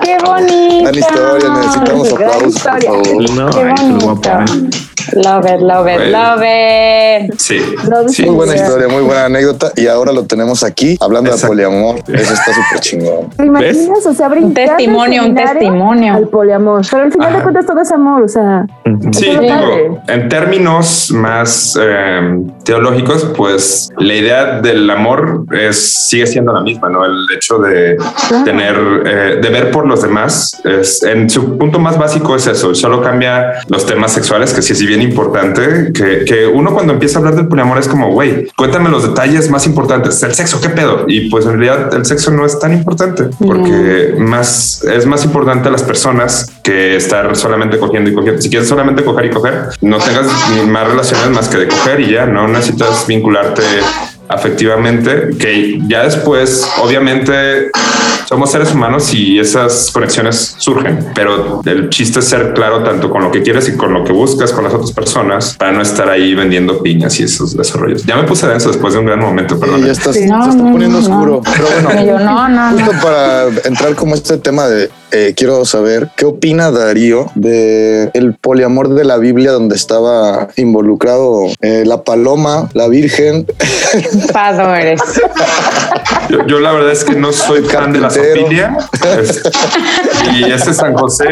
Qué bonito. Gran historia, necesitamos aplausos, por historia. favor. No, Qué ay, qué bonito. guapo, ¿eh? Love it, love it, love it. Sí. Sí. Muy buena historia, muy buena anécdota. Y ahora lo tenemos aquí hablando Exacto. de poliamor. Eso está súper chingón. ¿Te imaginas? O sea, del testimonio, un testimonio. Al poliamor. Pero al final Ajá. de cuentas todo es amor, o sea. Sí, digo, en términos más eh, teológicos, pues la idea del amor es sigue siendo la misma, ¿no? El hecho de tener, eh, de ver por los demás, es, en su punto más básico es eso, solo cambia los temas sexuales, que sí es bien importante, que, que uno cuando empieza a hablar del poliamor es como, güey, cuéntame los detalles más importantes, el sexo, ¿qué pedo? Y pues en realidad el sexo no es tan importante, porque más es más importante a las personas que estar solamente cogiendo y cogiendo. Si quieres solamente coger y coger, no tengas más relaciones más que de coger y ya no necesitas vincularte afectivamente, que ya después, obviamente, somos seres humanos y esas conexiones surgen, pero el chiste es ser claro tanto con lo que quieres y con lo que buscas con las otras personas para no estar ahí vendiendo piñas y esos desarrollos. Ya me puse denso después de un gran momento, perdón. ya estás, No, se está no, poniendo no. oscuro. Pero bueno, yo, no, no, no. justo para entrar como este tema de eh, quiero saber qué opina Darío de el poliamor de la Biblia donde estaba involucrado eh, la paloma, la virgen. [laughs] Eres. Yo, yo la verdad es que no soy fan de la Carpintero. sofilia. Es- y este San José,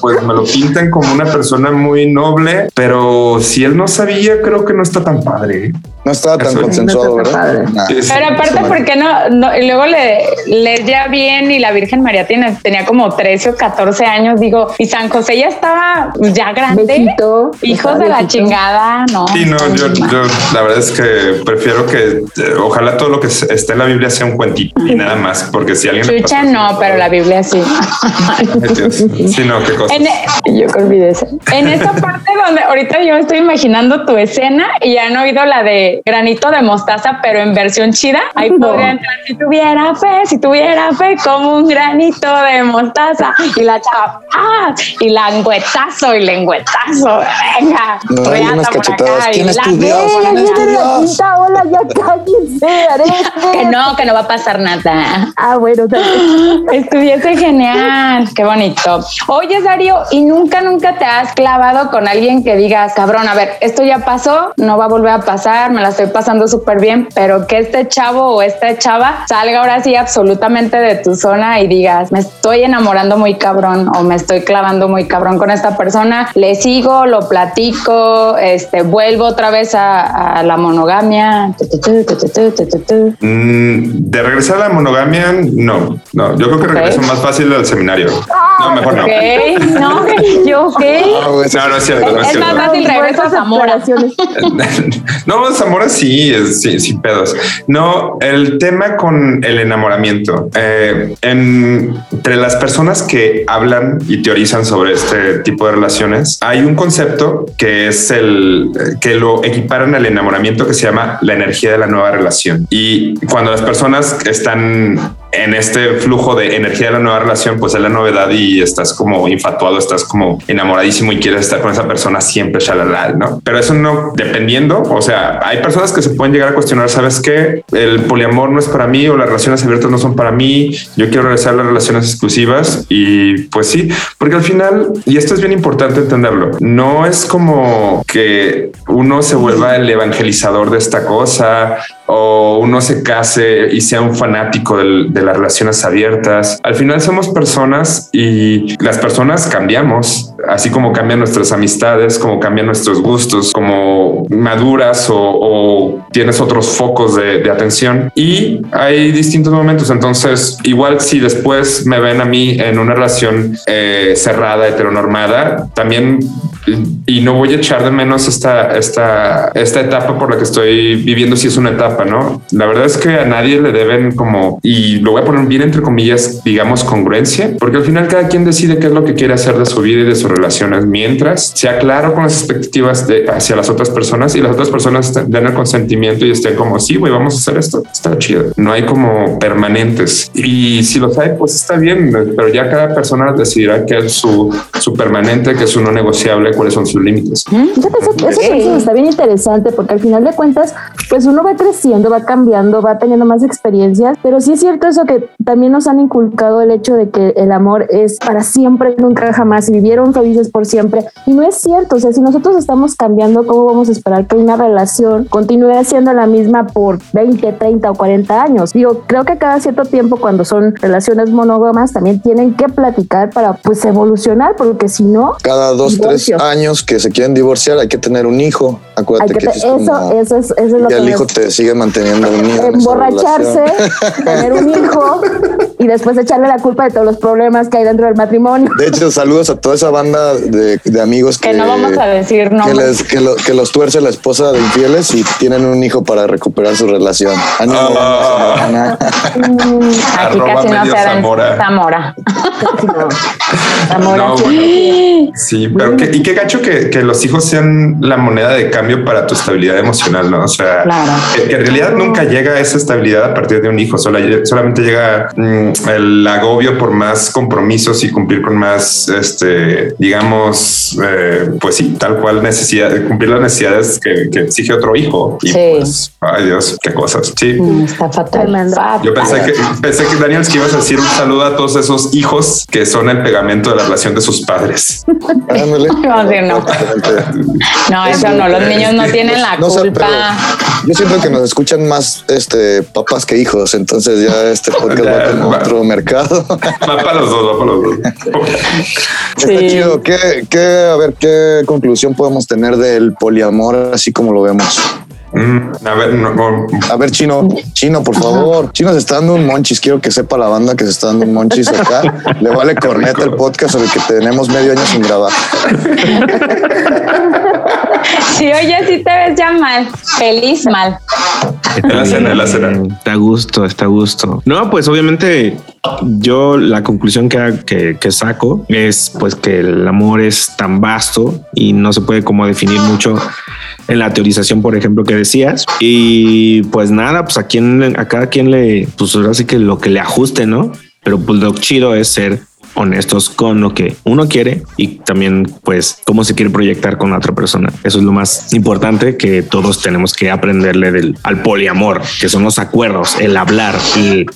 pues me lo pintan como una persona muy noble, pero si él no sabía, creo que no está tan padre. No estaba tan Eso- consensuado, No está tan ¿verdad? padre. Nah. Es- Pero aparte, ¿por qué no? no? Y luego le leía bien y la Virgen María tiene, tenía como 13 o 14 años, digo, y San José ya estaba ya grande. Hijos de la chingada, no. Sí, no, yo, yo la verdad es que prefiero que eh, ojalá todo lo que esté en la Biblia sea un cuentito y nada más, porque si alguien Chucha pasa- no, pero la Biblia sí. [laughs] Ay, Dios. Sí, no, qué cosa. En, e, yo que olvidé eso. En esa parte donde ahorita yo me estoy imaginando tu escena y ya han oído la de granito de mostaza, pero en versión chida. Ahí No. podría entrar si tuviera fe, si tuviera fe, como un granito de mostaza. Y la chava, ¡ah! Y languetazo y lengüetazo. Venga, No, unas por cachetadas. acá y ¿Quién es tu la- Dios? ¡Eh, ¿Quién es tu viene la Dios? quinta ola! ¡Ya cállense! Arete! Que no, que no va a pasar nada. Ah, bueno, también. [gasps] Estuviese genial, qué bonito. Oye, Darío, ¿y nunca, nunca te has clavado con alguien que digas, cabrón, a ver, esto ya pasó, no va a volver a pasar, me la estoy pasando súper bien, pero que este chavo o esta chava salga ahora sí absolutamente de tu zona y digas, me estoy enamorando muy cabrón o me estoy clavando muy cabrón con esta persona, le sigo, lo platico, este, vuelvo otra vez a, a la monogamia. Mm, de regresar a la monogamia, no, no. Yo creo que regreso más fácil al seminario. No, mejor no. Ok, no, yo ok. Ah, güey, No, no es cierto, no es Es más cierto. fácil regreso a Zamora. [laughs] No, Zamora sí, es, sí, sin pedos. No, el tema con el enamoramiento. eh, en- entre las personas que hablan y teorizan sobre este tipo de relaciones, hay un concepto que es el que lo equiparan al enamoramiento que se llama la energía de la nueva relación. Y cuando las personas están en este flujo de energía de la nueva relación, pues es la novedad y estás como infatuado, estás como enamoradísimo y quieres estar con esa persona siempre, shalala, ¿no? Pero eso no, dependiendo, o sea, hay personas que se pueden llegar a cuestionar, ¿sabes qué? El poliamor no es para mí o las relaciones abiertas no son para mí, yo quiero regresar a las relaciones exclusivas y pues sí, porque al final, y esto es bien importante entenderlo, no es como que uno se vuelva el evangelizador de esta cosa o uno se case y sea un fanático del- de las relaciones abiertas. Al final somos personas y las personas cambiamos, así como cambian nuestras amistades, como cambian nuestros gustos, como maduras o, o tienes otros focos de, de atención y hay distintos momentos. Entonces, igual si después me ven a mí en una relación eh, cerrada, heteronormada, también y no voy a echar de menos esta, esta, esta etapa por la que estoy viviendo si es una etapa, ¿no? La verdad es que a nadie le deben como, y lo voy a poner bien entre comillas, digamos congruencia, porque al final cada quien decide qué es lo que quiere hacer de su vida y de sus relaciones, mientras sea claro con las expectativas de, hacia las otras personas y las otras personas den el consentimiento y estén como, sí, güey, vamos a hacer esto, está chido. No hay como permanentes. Y si los hay, pues está bien, pero ya cada persona decidirá qué es su, su permanente, qué es su no negociable, cuáles son sus límites. Fíjate, eso, eso dices está bien interesante porque al final de cuentas, pues uno va creciendo, va cambiando, va teniendo más experiencias, pero sí es cierto eso que también nos han inculcado el hecho de que el amor es para siempre, nunca jamás, y vivieron felices por siempre. Y no es cierto, o sea, si nosotros estamos cambiando, ¿cómo vamos a esperar que una relación continúe siendo la misma por 20, 30 o 40 años? Digo, creo que cada cierto tiempo cuando son relaciones monógamas también tienen que platicar para pues evolucionar, porque si no, Cada dos, Divorcio. tres años que se quieren divorciar hay que tener un hijo. hay Acuérdate que que, te- es eso, como- eso es, eso es lo y que el hijo te sigue manteniendo en esa emborracharse, tener un hijo [laughs] y después echarle la culpa de todos los problemas que hay dentro del matrimonio. De hecho, saludos a toda esa banda de, de amigos que, Que no vamos a decir que, les- que lo- que los tuerce la esposa de infieles y tienen un hijo para recuperar su relación. Ánimo. Ana. Aquí Arroba casi no medio se Zamora. Zamora. Zamora, No, sí. Sí, pero qué- y qué gacho que, que los hijos sean la moneda de cambio para tu estabilidad emocional, ¿no? O sea, Claro. que, que en realidad nunca llega a esa estabilidad a partir de un hijo, sola- solamente llega mm, el agobio por más compromisos y cumplir con más, este, digamos, eh, pues sí, tal cual necesidad, cumplir las necesidades que, que exige otro hijo. Y Sí. pues, ay Dios, qué cosas. Sí. Mm, Está fatal. fatal. Yo pensé que, pensé que Daniel, que ibas a decir un saludo a todos esos hijos que son el pegamento de la relación de sus padres. [laughs] No, sí, no. No, eso no, los niños no tienen la No culpa. yo siento que nos escuchan más este papás que hijos, entonces ya este podcast va como Va. otro mercado. Va para los dos, va para los dos. Está Sí. ¿Qué, qué, a ver, qué conclusión podemos tener del poliamor así como lo vemos? Mm, a ver, no, no, A ver, Chino, Chino, por favor. Chino se está dando un monchis. Quiero que sepa la banda que se está dando un monchis acá. Le vale corneta el podcast sobre el que tenemos medio año sin grabar. [laughs] [laughs] Sí, oye, si te ves ya mal, feliz mal. En la cena, en la cena. Está a gusto, está a gusto. No, pues obviamente yo la conclusión que, que, que saco es pues que el amor es tan vasto y no se puede como definir mucho en la teorización, por ejemplo, que decías. Y pues nada, pues a quien, a cada quien le, pues ahora sí que lo que le ajuste, ¿no? Pero pues lo chido es ser honestos con lo que uno quiere y también pues cómo se quiere proyectar con la otra persona. Eso es lo más importante que todos tenemos que aprenderle del, al poliamor, que son los acuerdos, el hablar, el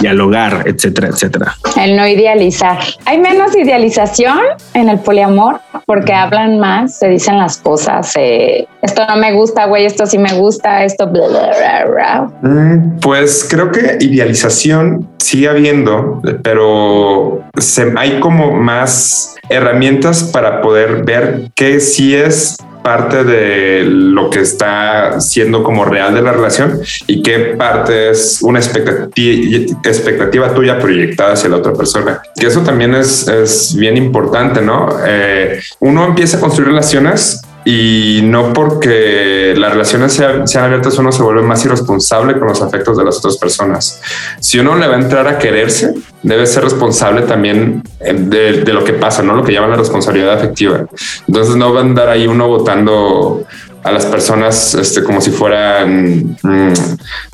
dialogar, etcétera, etcétera. El no idealizar. Hay menos idealización en el poliamor porque hablan más, se dicen las cosas. eh, esto no me gusta, güey, esto sí me gusta, esto bla, bla, bla, bla. Mm, Pues creo que idealización sigue habiendo, pero se- hay como más herramientas para poder ver qué sí es parte de lo que está siendo como real de la relación y qué parte es una expectativa, tuya proyectada hacia la otra persona. Que eso también es, es bien importante, ¿no? Eh, uno empieza a construir relaciones y no porque las relaciones sean, sean abiertas uno se vuelve más irresponsable con los afectos de las otras personas. Si uno le va a entrar a quererse, debe ser responsable también eh, de, de lo que pasa, no lo que llaman la responsabilidad afectiva. Entonces no va a andar ahí uno votando a las personas este, como si fueran, mm,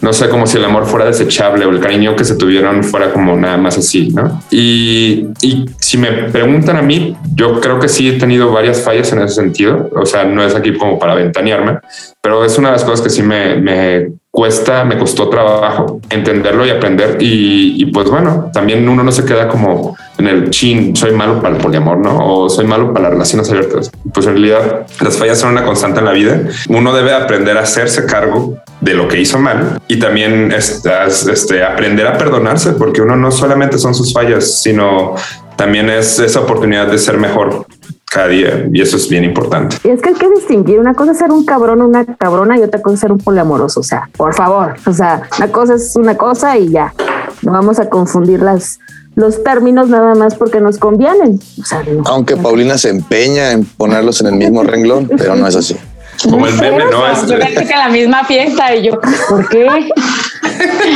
no sé, como si el amor fuera desechable o el cariño que se tuvieron fuera como nada más así, ¿no? Y, y si me preguntan a mí, yo creo que sí he tenido varias fallas en ese sentido, o sea, no es aquí como para ventanearme, pero es una de las cosas que sí me, cuesta, me costó trabajo entenderlo y aprender. Y, pues bueno, también uno no se queda como en el chin, soy malo para el poliamor, ¿no? O soy malo para las relaciones abiertas. Pues en realidad las fallas son una constante en la vida. Uno debe aprender a hacerse cargo de lo que hizo mal y también este, aprender a perdonarse, porque uno no solamente son sus fallas, sino también es esa oportunidad de ser mejor cada día y eso es bien importante. Y es que hay que distinguir una cosa es ser un cabrón o una cabrona y otra cosa es ser un poliamoroso. O sea, por favor, o sea, una cosa es una cosa y ya. No vamos a confundir las, los términos nada más porque nos convienen. O sea, no. Aunque Paulina se empeña en ponerlos en el mismo renglón, pero no es así. Como el meme, ¿no? Yo Este, pensé que la misma fiesta y yo, ¿por qué?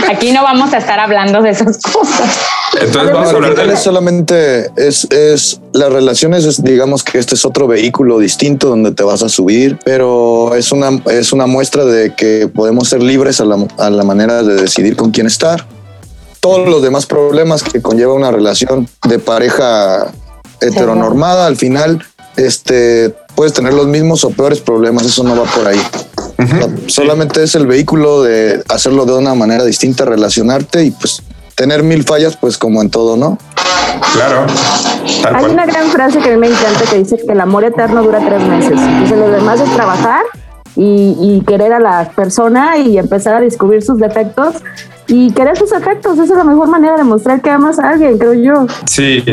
Aquí no vamos a estar hablando de esas cosas. entonces vamos a hablar de es solamente es, es las relaciones, es, digamos que este es otro vehículo distinto donde te vas a subir, pero es una, es una muestra de que podemos ser libres a la, a la manera de decidir con quién estar. Todos los demás problemas que conlleva una relación de pareja heteronormada, al final, este, puedes tener los mismos o peores problemas, eso no va por ahí. O sea, solamente es el vehículo de hacerlo de una manera distinta, relacionarte y pues tener mil fallas, pues como en todo, ¿no? Claro. Tal Hay cual. una gran frase que a mí me encanta que dice que el amor eterno dura tres meses. Entonces lo demás es trabajar y, y querer a la persona y empezar a descubrir sus defectos y querer sus defectos. Esa es la mejor manera de mostrar que amas a alguien, creo yo. Sí,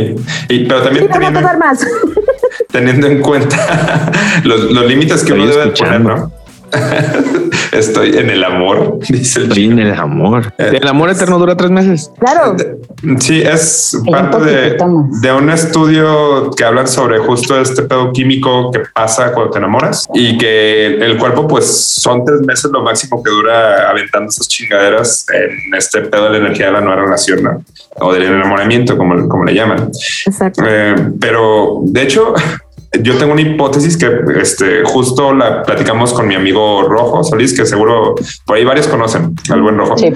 y, pero también Y no teniendo, dar más. [laughs] teniendo en cuenta [laughs] los, los límites que Estoy uno debe escuchando. poner, ¿no? [laughs] Estoy en el amor, dice el Sí, en el amor. Eh, El amor eterno dura tres meses. Claro. Sí, es parte de, de un estudio que hablan sobre justo este pedo químico que pasa cuando te enamoras y que el cuerpo pues son tres meses lo máximo que dura aventando esas chingaderas en este pedo de la energía de la nueva relación ¿no? o del enamoramiento como, como le llaman. Exacto. Eh, pero de hecho, [laughs] yo tengo una hipótesis que este, justo la platicamos con mi amigo Rojo Solís, que seguro por ahí varios conocen al buen Rojo. Sí.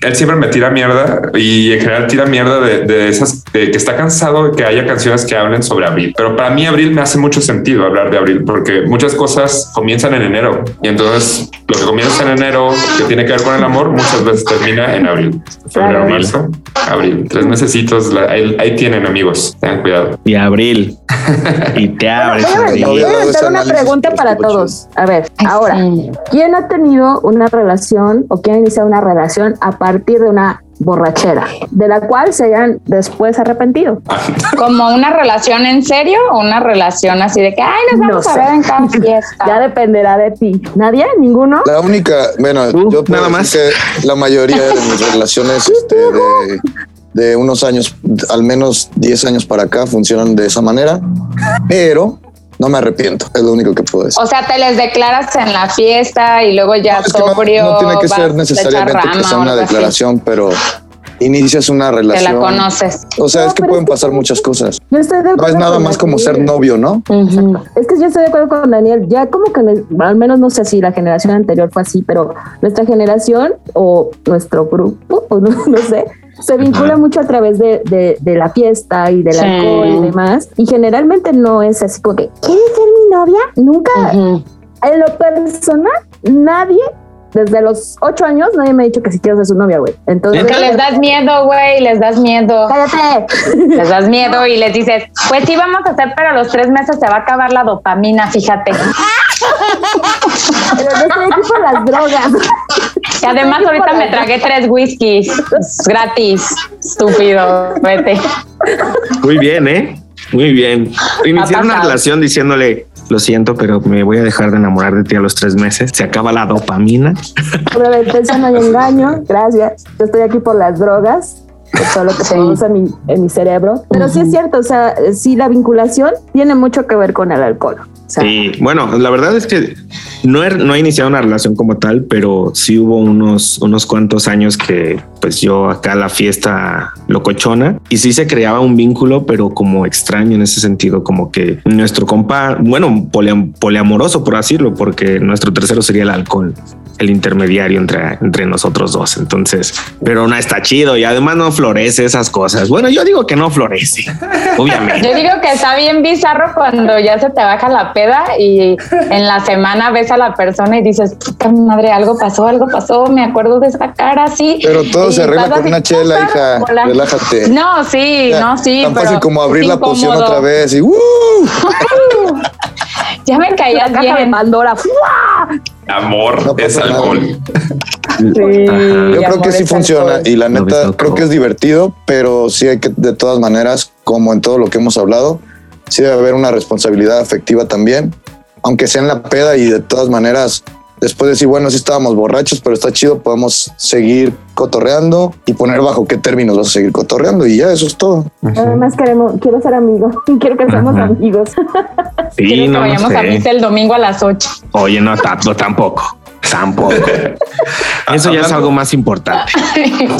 Él siempre me tira mierda y en general tira mierda de, de esas de que está cansado de que haya canciones que hablen sobre abril. Pero para mí abril me hace mucho sentido hablar de abril porque muchas cosas comienzan en enero y entonces lo que comienza en enero que tiene que ver con el amor muchas veces termina en abril. Febrero, marzo, abril. Tres mesecitos. ahí, ahí tienen amigos. Tengan cuidado. Y abril. [laughs] y te abres. Voy a- voy a hacer una pregunta para ocho. todos. A ver, Ay, ahora, sí. ¿quién ha tenido una relación o quién ha iniciado una relación a partir de una borrachera, de la cual se hayan después arrepentido? [laughs] Como una relación en serio o una relación así de que, ay, nos No vamos a sé. ver en cada [laughs] fiesta. Ya dependerá de ti. ¿Nadie? ¿Ninguno? La única, bueno, Tú, yo puedo nada decir que la mayoría de mis relaciones [laughs] este, de, de unos años, al menos 10 años para acá, funcionan de esa manera, pero no me arrepiento, es lo único que puedo decir. O sea, te les declaras en la fiesta y luego ya No, es que no- sobrio. no, tiene que ser necesariamente que sea una así. declaración, pero inicias una Te relación. la conoces. O sea, No, es que pueden es que- pasar muchas cosas. Yo estoy de No es nada más como ser novio, ¿no? Es que yo estoy de acuerdo con Daniel. Ya como que, me- al menos no sé si la generación anterior fue así, pero nuestra generación o nuestro grupo, [laughs] o no, no sé, se vincula mucho a través de, de- de la fiesta y del Sí. alcohol y demás. Y generalmente no es así como que, ¿quieres ser mi novia? Nunca, en lo personal, nadie, desde los ocho años, nadie me ha dicho que si quiero ser su novia, güey. Entonces, Porque les das miedo, güey, les das miedo. cállate. Les das miedo y les dices, pues sí, vamos a hacer, pero a los tres meses se va a acabar la dopamina, fíjate. Pero no estoy aquí las drogas. Y además ahorita me tragué tres whiskies gratis. Estúpido, vete. Muy bien, ¿eh? Muy bien. Iniciar una relación diciéndole, lo siento, pero me voy a dejar de enamorar de ti a los tres meses. Se acaba la dopamina. Por la defensa no hay engaño, gracias. Yo estoy aquí por las drogas, por todo lo que Sí. produce en mi, en mi cerebro. Pero sí es cierto, o sea, sí la vinculación tiene mucho que ver con el alcohol. Bueno, la verdad es que no he, no he iniciado una relación como tal, pero sí hubo unos, unos cuantos años que pues yo acá la fiesta locochona y sí se creaba un vínculo, pero como extraño en ese sentido, como que nuestro compa, bueno, poliam- poliamoroso por decirlo, porque nuestro tercero sería el alcohol, el intermediario entre, entre nosotros dos. Entonces, pero no está chido y además no florece esas cosas. Bueno, yo digo que no florece, [laughs] obviamente. Yo digo que está bien bizarro cuando ya se te baja la peda y en la semana ves a la persona y dices, puta madre, algo pasó, algo pasó, me acuerdo de esa cara así. Pero todo Y se arregla con así, una chela, hija. hola. Relájate. No, sí, Ya, no, sí. Tan pero fácil como abrir la poción otra vez y [laughs] ¡uh! Ya me la caías caja de bien. Pandora. ¡fua! Amor No es alcohol. Sí, Yo creo que sí funciona alcohol. y la neta creo que es divertido, pero sí hay que de todas maneras, como en todo lo que hemos hablado, sí debe haber una responsabilidad afectiva también, aunque sea en la peda y de todas maneras después de decir, bueno, sí estábamos borrachos, pero está chido, podemos seguir cotorreando y poner bajo qué términos vas a seguir cotorreando y ya eso es todo. Además queremos, quiero ser amigo, [laughs] quiero que seamos Ajá. amigos. Sí, [laughs] Quiero que no, no vayamos a sé. misa el domingo a las 8. Oye, no, tanto, tampoco. Tampoco. [laughs] Eso ya es algo más importante.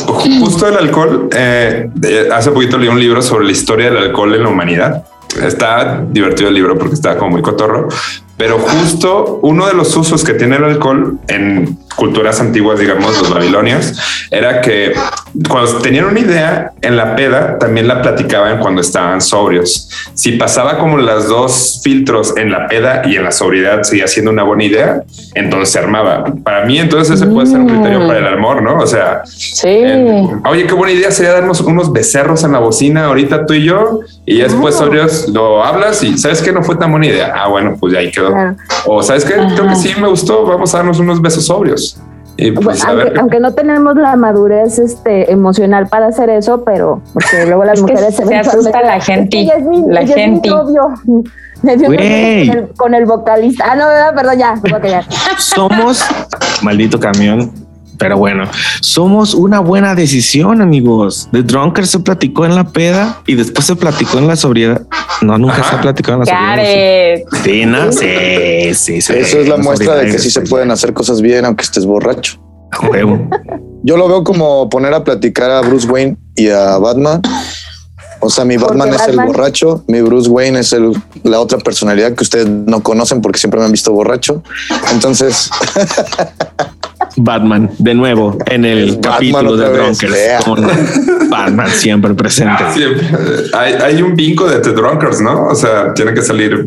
Justo el alcohol. eh, hace poquito leí un libro sobre la historia del alcohol en la humanidad. Está divertido el libro porque está como muy cotorro, pero justo uno de los usos que tiene el alcohol en culturas antiguas, digamos, los babilonios, era que cuando tenían una idea en la peda, también la platicaban cuando estaban sobrios. Si pasaba como las dos filtros en la peda y en la sobriedad seguía siendo una buena idea, entonces se armaba. Para mí, entonces ese puede ser un criterio para el amor, ¿no? O sea, Sí. eh, Oye, qué buena idea sería darnos unos becerros en la bocina ahorita tú y yo, y ya después sobrios lo hablas y sabes que no fue tan buena idea. Ah, bueno, pues ya ahí quedó. Claro. O sabes que creo que sí me gustó, vamos a darnos unos besos sobrios. Y pues Bueno, a aunque, ver. aunque no tenemos la madurez este, emocional para hacer eso, pero porque luego las Es mujeres se eventualmente- asusta la Es que gente, es mi, la ella es mi gente. Me dio [laughs] con el, con el vocalista. Ah, no, ¿verdad? perdón, ya, me voy a callar. Somos maldito camión. Pero bueno, somos una buena decisión, amigos. The Drunker se platicó en la peda y después se platicó en la sobriedad. No, nunca Ajá. se ha platicado en la sobriedad. Sí, Sí, ¿no? sí, sí, sí. Eso es la La muestra de que sí se pueden hacer cosas bien aunque estés borracho. huevo. Yo lo veo como poner a platicar a Bruce Wayne y a Batman O sea, mi Porque Batman es el borracho, mi Bruce Wayne es el, la otra personalidad que ustedes no conocen porque siempre me han visto borracho. Entonces, [laughs] Batman, de nuevo, en el Batman capítulo de Drunkers. con Batman siempre presente. [laughs] Siempre. Hay, hay un bingo de The Drunkers, ¿no? O sea, tiene que salir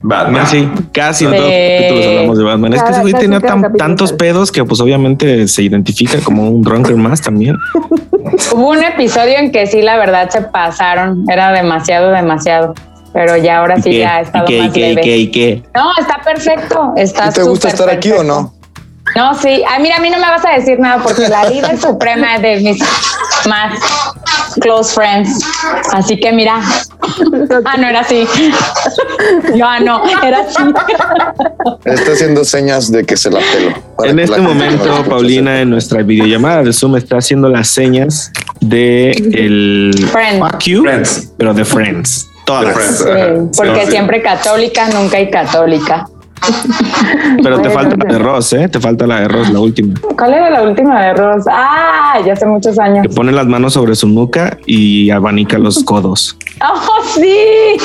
Batman. Ah, sí, casi en todos los capítulos hablamos de Batman. Es que ese güey casi tenía tan- tantos pedos que pues obviamente se identifica como un drunker más también. [laughs] Hubo un episodio en que sí, la verdad, se pasaron. Era demasiado, demasiado. Pero ya ahora sí ¿Y qué? ya ha ¿Y qué? ¿Y más qué? ¿Y leve. qué? ¿Y qué? No, está perfecto. Está ¿te gusta estar aquí o no? No, sí. Ay, mira, a mí no me vas a decir nada porque la líder [laughs] suprema es de mis más close friends. Así que mira. Ah, no era así. Yo, ah, no, era así. Está haciendo señas de que se la pelo. En este momento, Paulina, en nuestra videollamada de Zoom está haciendo las señas de el Friends. fuck you, Friends. pero de Friends. Todas. Friends. Sí, porque sí. siempre católica, nunca hay católica. [laughs] Pero te falta la de Ross, ¿eh? Te falta la de Ross, la última. ¿Cuál era la última de Ross? Ah, ya hace muchos años. Que pone las manos sobre su nuca y abanica los codos. [laughs] ¡Oh, sí!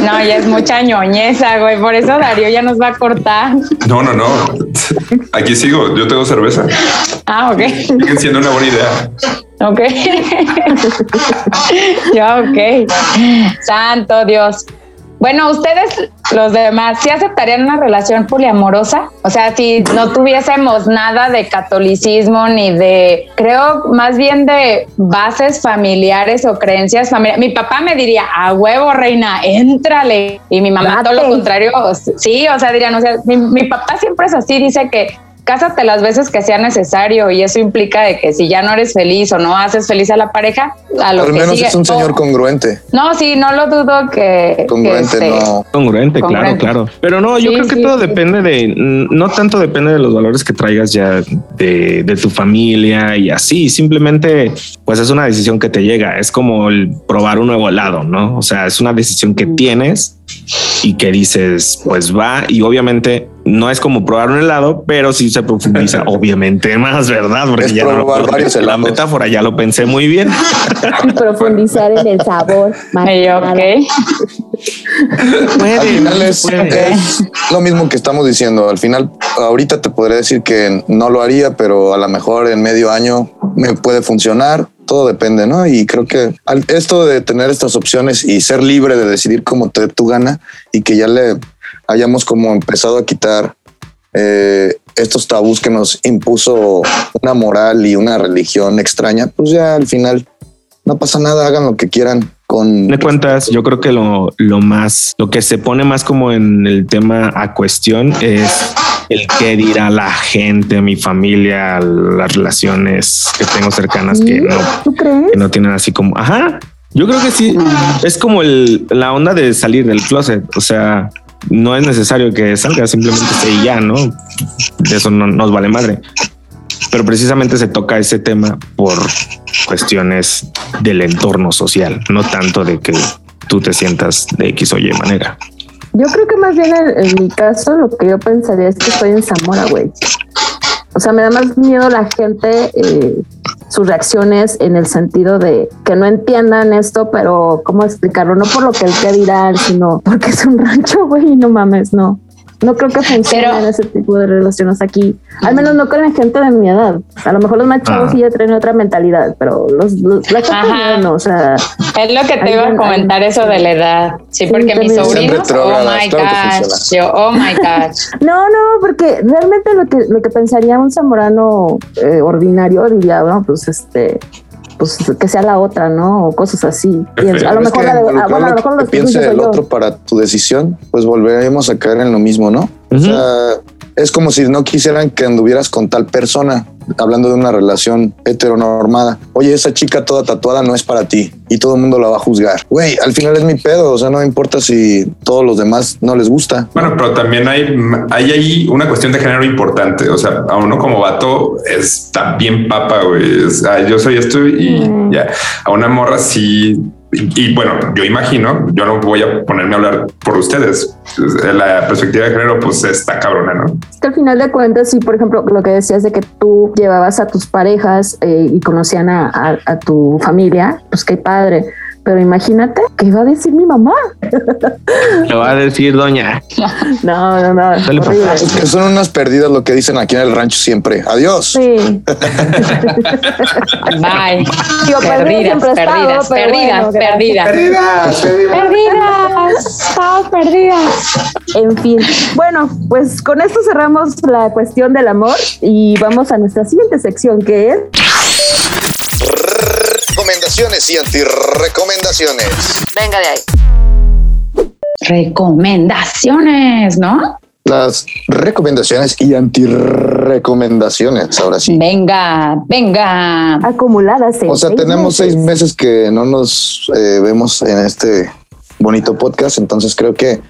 No, ya es mucha ñoñeza, güey. Por eso Darío ya nos va a cortar. No, no, no. Aquí sigo. Yo tengo cerveza. Ah, ok. Siguen siendo una buena idea. Ok. [laughs] ya, ok. Santo Dios. Bueno, ustedes, los demás, ¿sí aceptarían una relación poliamorosa? O sea, si no tuviésemos nada de catolicismo ni de, creo, más bien de bases familiares o creencias familiares. Mi papá me diría, a huevo, reina, éntrale. Y mi mamá, todo lo contrario, sí, o sea, dirían, o sea, mi, mi papá siempre es así, dice que cásate las veces que sea necesario y eso implica de que si ya no eres feliz o no haces feliz a la pareja, a lo Al que menos sigue. es un señor Oh, congruente. no, sí, no lo dudo que. que Congruente, este, no. Congruente, claro, Congruente. claro. Pero no, yo Sí, creo que sí, todo sí. depende de, mm, no tanto depende de los valores que traigas ya de, de tu familia y así, simplemente pues es una decisión que te llega, es como el probar un nuevo helado, ¿no? O sea, es una decisión que tienes y que dices, pues va, y obviamente no es como probar un helado, pero sí se profundiza [laughs] obviamente más, ¿verdad? Porque Es ya no lo la metáfora ya lo pensé muy bien. [laughs] Profundizar en el sabor. más y yo, nada. ok. Puede, Al final es, puede. es lo mismo que estamos diciendo. Al final, ahorita te podría decir que no lo haría, pero a lo mejor en medio año me puede funcionar. Todo depende, ¿no? Y creo que al- esto de tener estas opciones y ser libre de decidir cómo te tu gana y que ya le hayamos como empezado a quitar eh, estos tabús que nos impuso una moral y una religión extraña, pues ya al final no pasa nada, hagan lo que quieran con de cuentas, yo creo que lo, lo más, lo que se pone más como en el tema a cuestión es el qué dirá la gente, mi familia, las relaciones que tengo cercanas que no, ¿Tú crees? que no tienen así como, ajá, yo creo que sí, es como el, la onda de salir del closet, o sea, no es necesario que salga, simplemente esté ya, ¿no? De eso no nos vale madre. Pero precisamente se toca ese tema por cuestiones del entorno social, no tanto de que tú te sientas de X o Y manera. Yo creo que más bien en, en mi caso lo que yo pensaría es que estoy en Zamora, güey. O sea, me da más miedo la gente, eh, sus reacciones en el sentido de que no entiendan esto, pero ¿cómo explicarlo? No por lo que el que sino porque es un rancho, güey, no mames, no. No creo que funcione Pero- ese tipo de relaciones aquí. Al menos no con la gente de mi edad. A lo mejor los más chavos Ah. sí ya traen otra mentalidad, pero los, los la gente Ajá. no, o sea, Es lo que te iba a comentar eso de la edad. Sí, Sí, porque mis sobrinos, oh my gosh, yo, oh my gosh. [laughs] No, no, porque realmente lo que, lo que pensaría un zamorano eh, ordinario diría, bueno, pues este, pues que sea la otra, ¿no? O cosas así. Pienso, a lo mejor que la de, ah, bueno, a lo lo mejor que los piense el otro para tu decisión, pues volveremos a caer en lo mismo, ¿no? O sea, es como si no quisieran que anduvieras con tal persona, hablando de una relación heteronormada. Oye, esa chica toda tatuada no es para ti y todo el mundo la va a juzgar. Güey, al final es mi pedo, o sea, no me importa si todos los demás no les gusta. Bueno, pero también hay, hay ahí una cuestión de género importante. O sea, a uno como vato está bien papa, güey. Es, yo soy esto y Mm. ya. A una morra sí. Y, bueno, yo imagino, yo no voy a ponerme a hablar por ustedes. La perspectiva de género, pues está cabrona, ¿no? Es que al final de cuentas, sí, por ejemplo, lo que decías de que tú llevabas a tus parejas eh, y conocían a- a tu familia, pues qué padre. Pero imagínate qué iba a decir mi mamá. Lo va a decir doña. No, no, no. Es que son unas perdidas lo que dicen aquí en el rancho siempre. Adiós. Sí. [laughs] Bye. Digo, perdido perdidas, estado, perdidas, perdidas, bueno, perdidas. Perdidas, perdidas. Perdidas. Estamos perdidas. En fin, bueno, pues con esto cerramos la cuestión del amor y vamos a nuestra siguiente sección que es Recomendaciones y antirecomendaciones. Venga de ahí. Recomendaciones, ¿no? Las recomendaciones y antirecomendaciones. Ahora sí. Venga, venga. acumuladas. en O sea, seis tenemos seis meses. meses que no nos eh, vemos en este bonito podcast, entonces creo que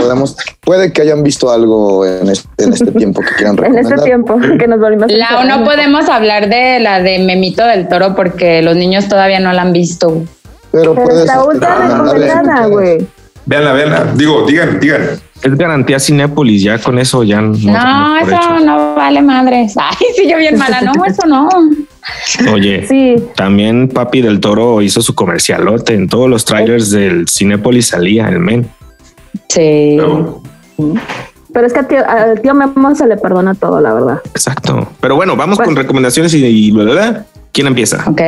podemos, puede que hayan visto algo en este, en este [laughs] tiempo que quieran En recomendar. este tiempo que nos volvimos a La, encerrar. no podemos hablar de la de Memito del Toro porque los niños todavía no la han visto. Pero, Pero puedes está ultra recomendarles recomendada, güey. Véanla, véanla. Digo, digan, digan. Es garantía Cinépolis, ya con eso ya no. No, eso no vale madres. [laughs] Ay, sí, yo bien mala. No, eso no. Oye, [laughs] Sí, también Papi del Toro hizo su comercialote. En todos los trailers del Cinépolis salía el men. Sí. Pero, pero es que al tío, al tío Memo se le perdona todo, la verdad. Exacto. Pero bueno, vamos Pues- con recomendaciones y, y bla, bla, bla. ¿Quién empieza? Ok.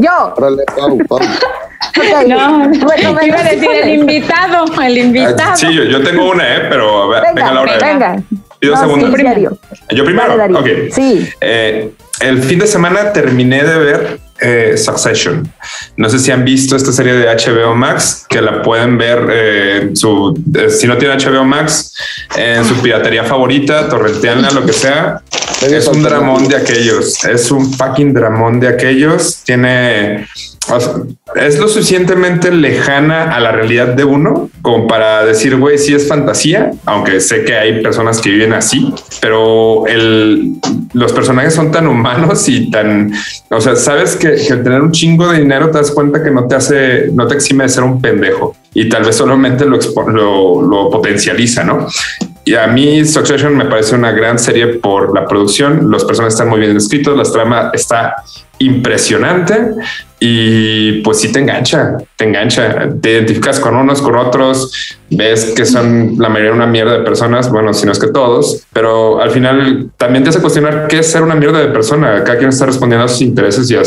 Yo, Órale, Pau, Pau. [laughs] ok. No, Recomendaciones. iba a decir el invitado, el invitado. sí, yo, yo tengo una, ¿eh? Pero a ver, venga, Venga, Laura. venga. Pido No, sí, Darío. Yo primero. Dale. Ok. Sí. Eh, el fin de semana terminé de ver eh, Succession. No sé si han visto esta serie de HBO Max, que la pueden ver eh, su, eh, si no tienen HBO Max, en su piratería favorita, torrenteanla, lo que sea. Es un dramón de aquellos. Es un fucking dramón de aquellos. Tiene. Es lo suficientemente lejana a la realidad de uno como para decir, güey, sí es fantasía, aunque sé que hay personas que viven así, pero el, los personajes son tan humanos y tan, o sea, sabes que, que el tener un chingo de dinero te das cuenta que no te hace, no te exime de ser un pendejo y tal vez solamente lo, expo- lo, lo potencializa, ¿no? Y a mí Succession me parece una gran serie por la producción, los personajes están muy bien escritos, la trama está impresionante y pues sí te engancha, te engancha, te identificas con unos, con otros, ves que son la mayoría una mierda de personas, bueno, si no es que todos, pero al final también te hace cuestionar qué es ser una mierda de persona, cada quien está respondiendo a sus intereses y a,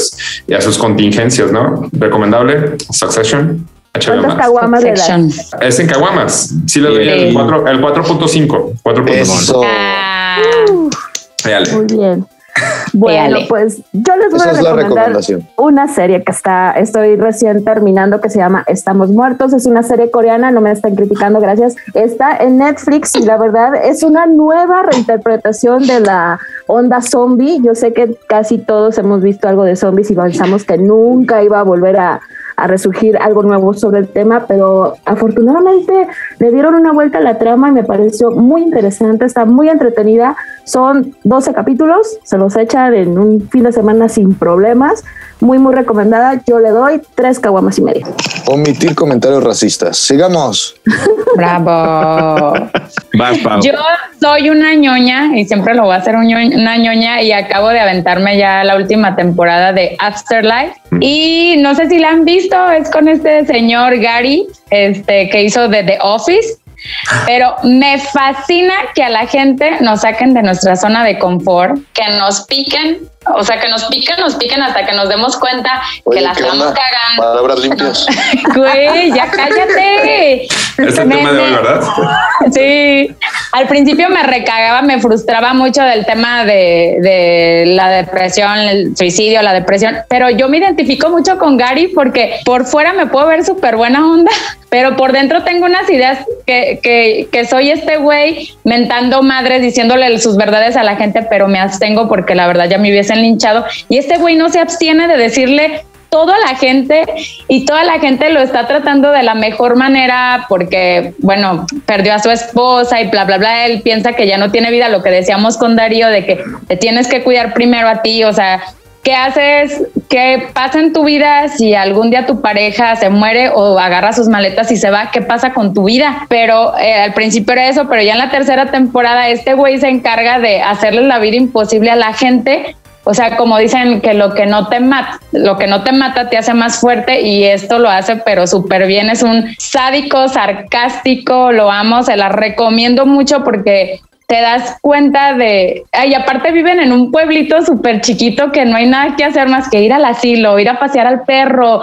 y a sus contingencias, ¿no? Recomendable, Succession. ¿Cuántas caguamas le das? Es en Caguamas. Sí le doy el Sí. 4, el 4.5. 4.5. Eso. Ah, Véale. Muy bien. [laughs] Bueno, Véale. pues yo les voy Esa a recomendar una serie que está, estoy recién terminando, que se llama Estamos Muertos. Es una serie coreana, no me están criticando, gracias. Está en Netflix y la verdad es una nueva reinterpretación de la onda zombie. Yo sé que casi todos hemos visto algo de zombies y pensamos que nunca iba a volver a, a resurgir algo nuevo sobre el tema, pero afortunadamente le dieron una vuelta a la trama y me pareció muy interesante, está muy entretenida. Son 12 capítulos, se los echan en un fin de semana sin problemas. Muy, muy recomendada. Yo le doy tres caguamas y media. Omitir comentarios racistas. Sigamos. [laughs] bravo. Vas, Pau. Yo soy una ñoña y siempre lo voy a hacer una ñoña y acabo de aventarme ya la última temporada de Afterlife y no sé si la han visto, es con este señor Gary, este que hizo de The Office. Pero me fascina que a la gente nos saquen de nuestra zona de confort, que nos piquen, o sea, que nos piquen, nos piquen hasta que nos demos cuenta Oye, que la ¿qué estamos onda? cagando. Palabras limpias. [laughs] Güey, ya cállate. [laughs] Es el tema de hoy, me- ¿verdad? [laughs] Sí, al principio me recagaba, me frustraba mucho del tema de, de la depresión, el suicidio, la depresión, pero yo me identifico mucho con Gary porque por fuera me puedo ver súper buena onda, pero por dentro tengo unas ideas que, que, que soy este güey mentando madres, diciéndole sus verdades a la gente, pero me abstengo porque la verdad ya me hubiesen linchado y este güey no se abstiene de decirle todo a la gente y toda la gente lo está tratando de la mejor manera porque, bueno, perdió a su esposa y bla, bla, bla. Él piensa que ya no tiene vida, lo que decíamos con Darío, de que te tienes que cuidar primero a ti, o sea, ¿qué haces? ¿Qué pasa en tu vida si algún día tu pareja se muere o agarra sus maletas y se va? ¿Qué pasa con tu vida? Pero eh, al principio era eso, pero ya en la tercera temporada este güey se encarga de hacerle la vida imposible a la gente o sea, como dicen que lo que no te mata, lo que no te mata te hace más fuerte y esto lo hace pero súper bien. Es un sádico, sarcástico, lo amo, se la recomiendo mucho porque te das cuenta de, ay, aparte viven en un pueblito súper chiquito que no hay nada que hacer más que ir al asilo, ir a pasear al perro,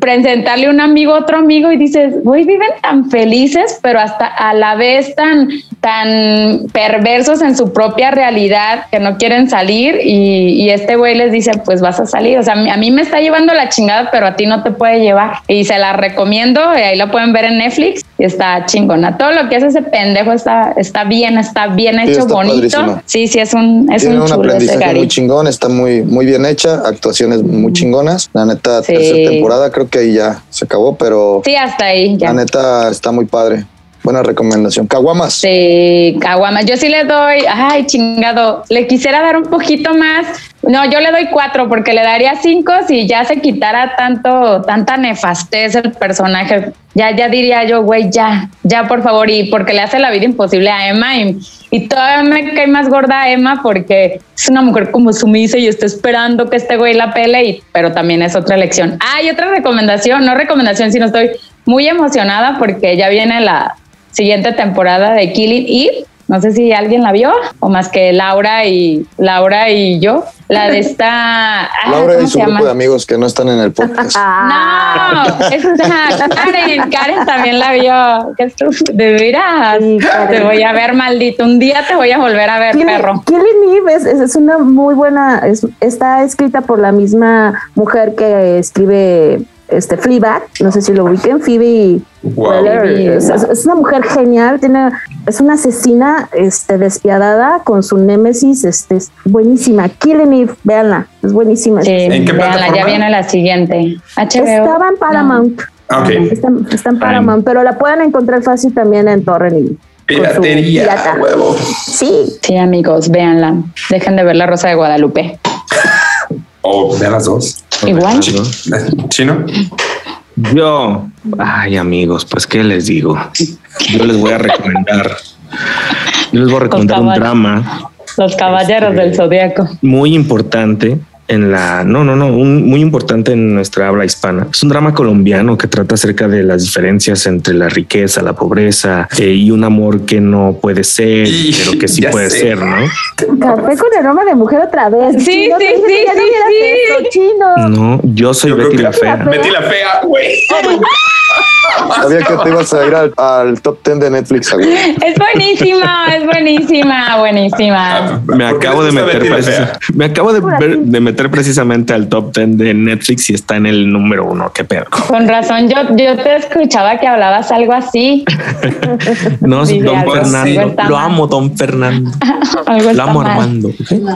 presentarle un amigo a otro amigo y dices, güey, viven tan felices, pero hasta a la vez tan, tan perversos en su propia realidad que no quieren salir y, y este güey les dice, pues vas a salir. O sea, a mí me está llevando la chingada, pero a ti no te puede llevar. Y se la recomiendo, y ahí la pueden ver en Netflix y está chingona. Todo lo que hace ese pendejo está, está bien, está bien Sí, hecho, está bonito. Sí, sí, es un, es Tiene un un chulo ese aprendizaje muy chingón, está muy, muy bien hecha, actuaciones muy chingonas. La neta, Sí. tercera temporada, creo que ahí ya se acabó, pero Sí, hasta ahí ya. la neta está muy padre. Buena recomendación. Caguamas. Sí, caguama. Yo sí le doy, ay, chingado, le quisiera dar un poquito más. No, yo le doy cuatro porque le daría cinco si ya se quitara tanto, tanta nefastez el personaje. Ya, ya diría yo, güey, ya, ya, por favor. Y porque le hace la vida imposible a Emma. Y, y todavía me cae más gorda a Emma porque es una mujer como sumisa y está esperando que este güey la pele, y, pero también es otra elección. Ah, y otra recomendación, no recomendación, sino estoy muy emocionada porque ya viene la siguiente temporada de Killing Eve. No sé si alguien la vio o más que Laura y Laura y yo. La de esta. [laughs] ah, Laura ¿cómo y su grupo de amigos que no están en el podcast. [laughs] No, esa Karen, Karen también la vio. Qué. De veras. Sí. Te voy a ver, maldito. Un día te voy a volver a ver, Killing, perro. Killing Eve es, es- es una muy buena, es- está escrita por la misma mujer que escribe este Fleabag, no sé si lo ubiquen, Phoebe Wow. Es, una mujer genial, tiene, es una asesina este, despiadada con su némesis, este, es buenísima. Killing Eve, véanla, es buenísima. Sí, ¿En qué véanla, ya viene la siguiente. HBO. Estaba en Paramount, Ah, Ok. está, está en Paramount, pero la pueden encontrar fácil también en Torrent. y- Piratería, huevo. Sí, Sí, amigos, véanla. Dejen de ver la Rosa de Guadalupe. O de las dos. Igual. Chino. Yo, ay amigos, pues qué les digo. Yo les voy a recomendar. Yo les voy a recomendar un drama Los caballeros Este- del zodiaco. muy importante en la, no, no, no, un, muy importante en nuestra habla hispana. Es un drama colombiano que trata acerca de las diferencias entre la riqueza, la pobreza eh, y un amor que no puede ser, Y- pero que sí puede sé. ser, ¿no? Café con aroma de mujer otra vez. Sí, Chino, sí, sí, sí, sí. eso, chino. No, yo soy Yo Betty la fea. Betty la fea, güey. [laughs] Sabía que te ibas a ir al, al top 10 de Netflix. güey. Es buenísima, es buenísima, buenísima. Me ¿Por qué acabo de meter me acabo de, ver- de meter precisamente al top 10 de Netflix y está en el número uno. Qué pedo. [laughs] Con razón, yo, yo te escuchaba que hablabas algo así. [laughs] No, Sí, don algo. Fernando. Lo amo, don Fernando. [laughs] Algo Lo amo, mal. Armando.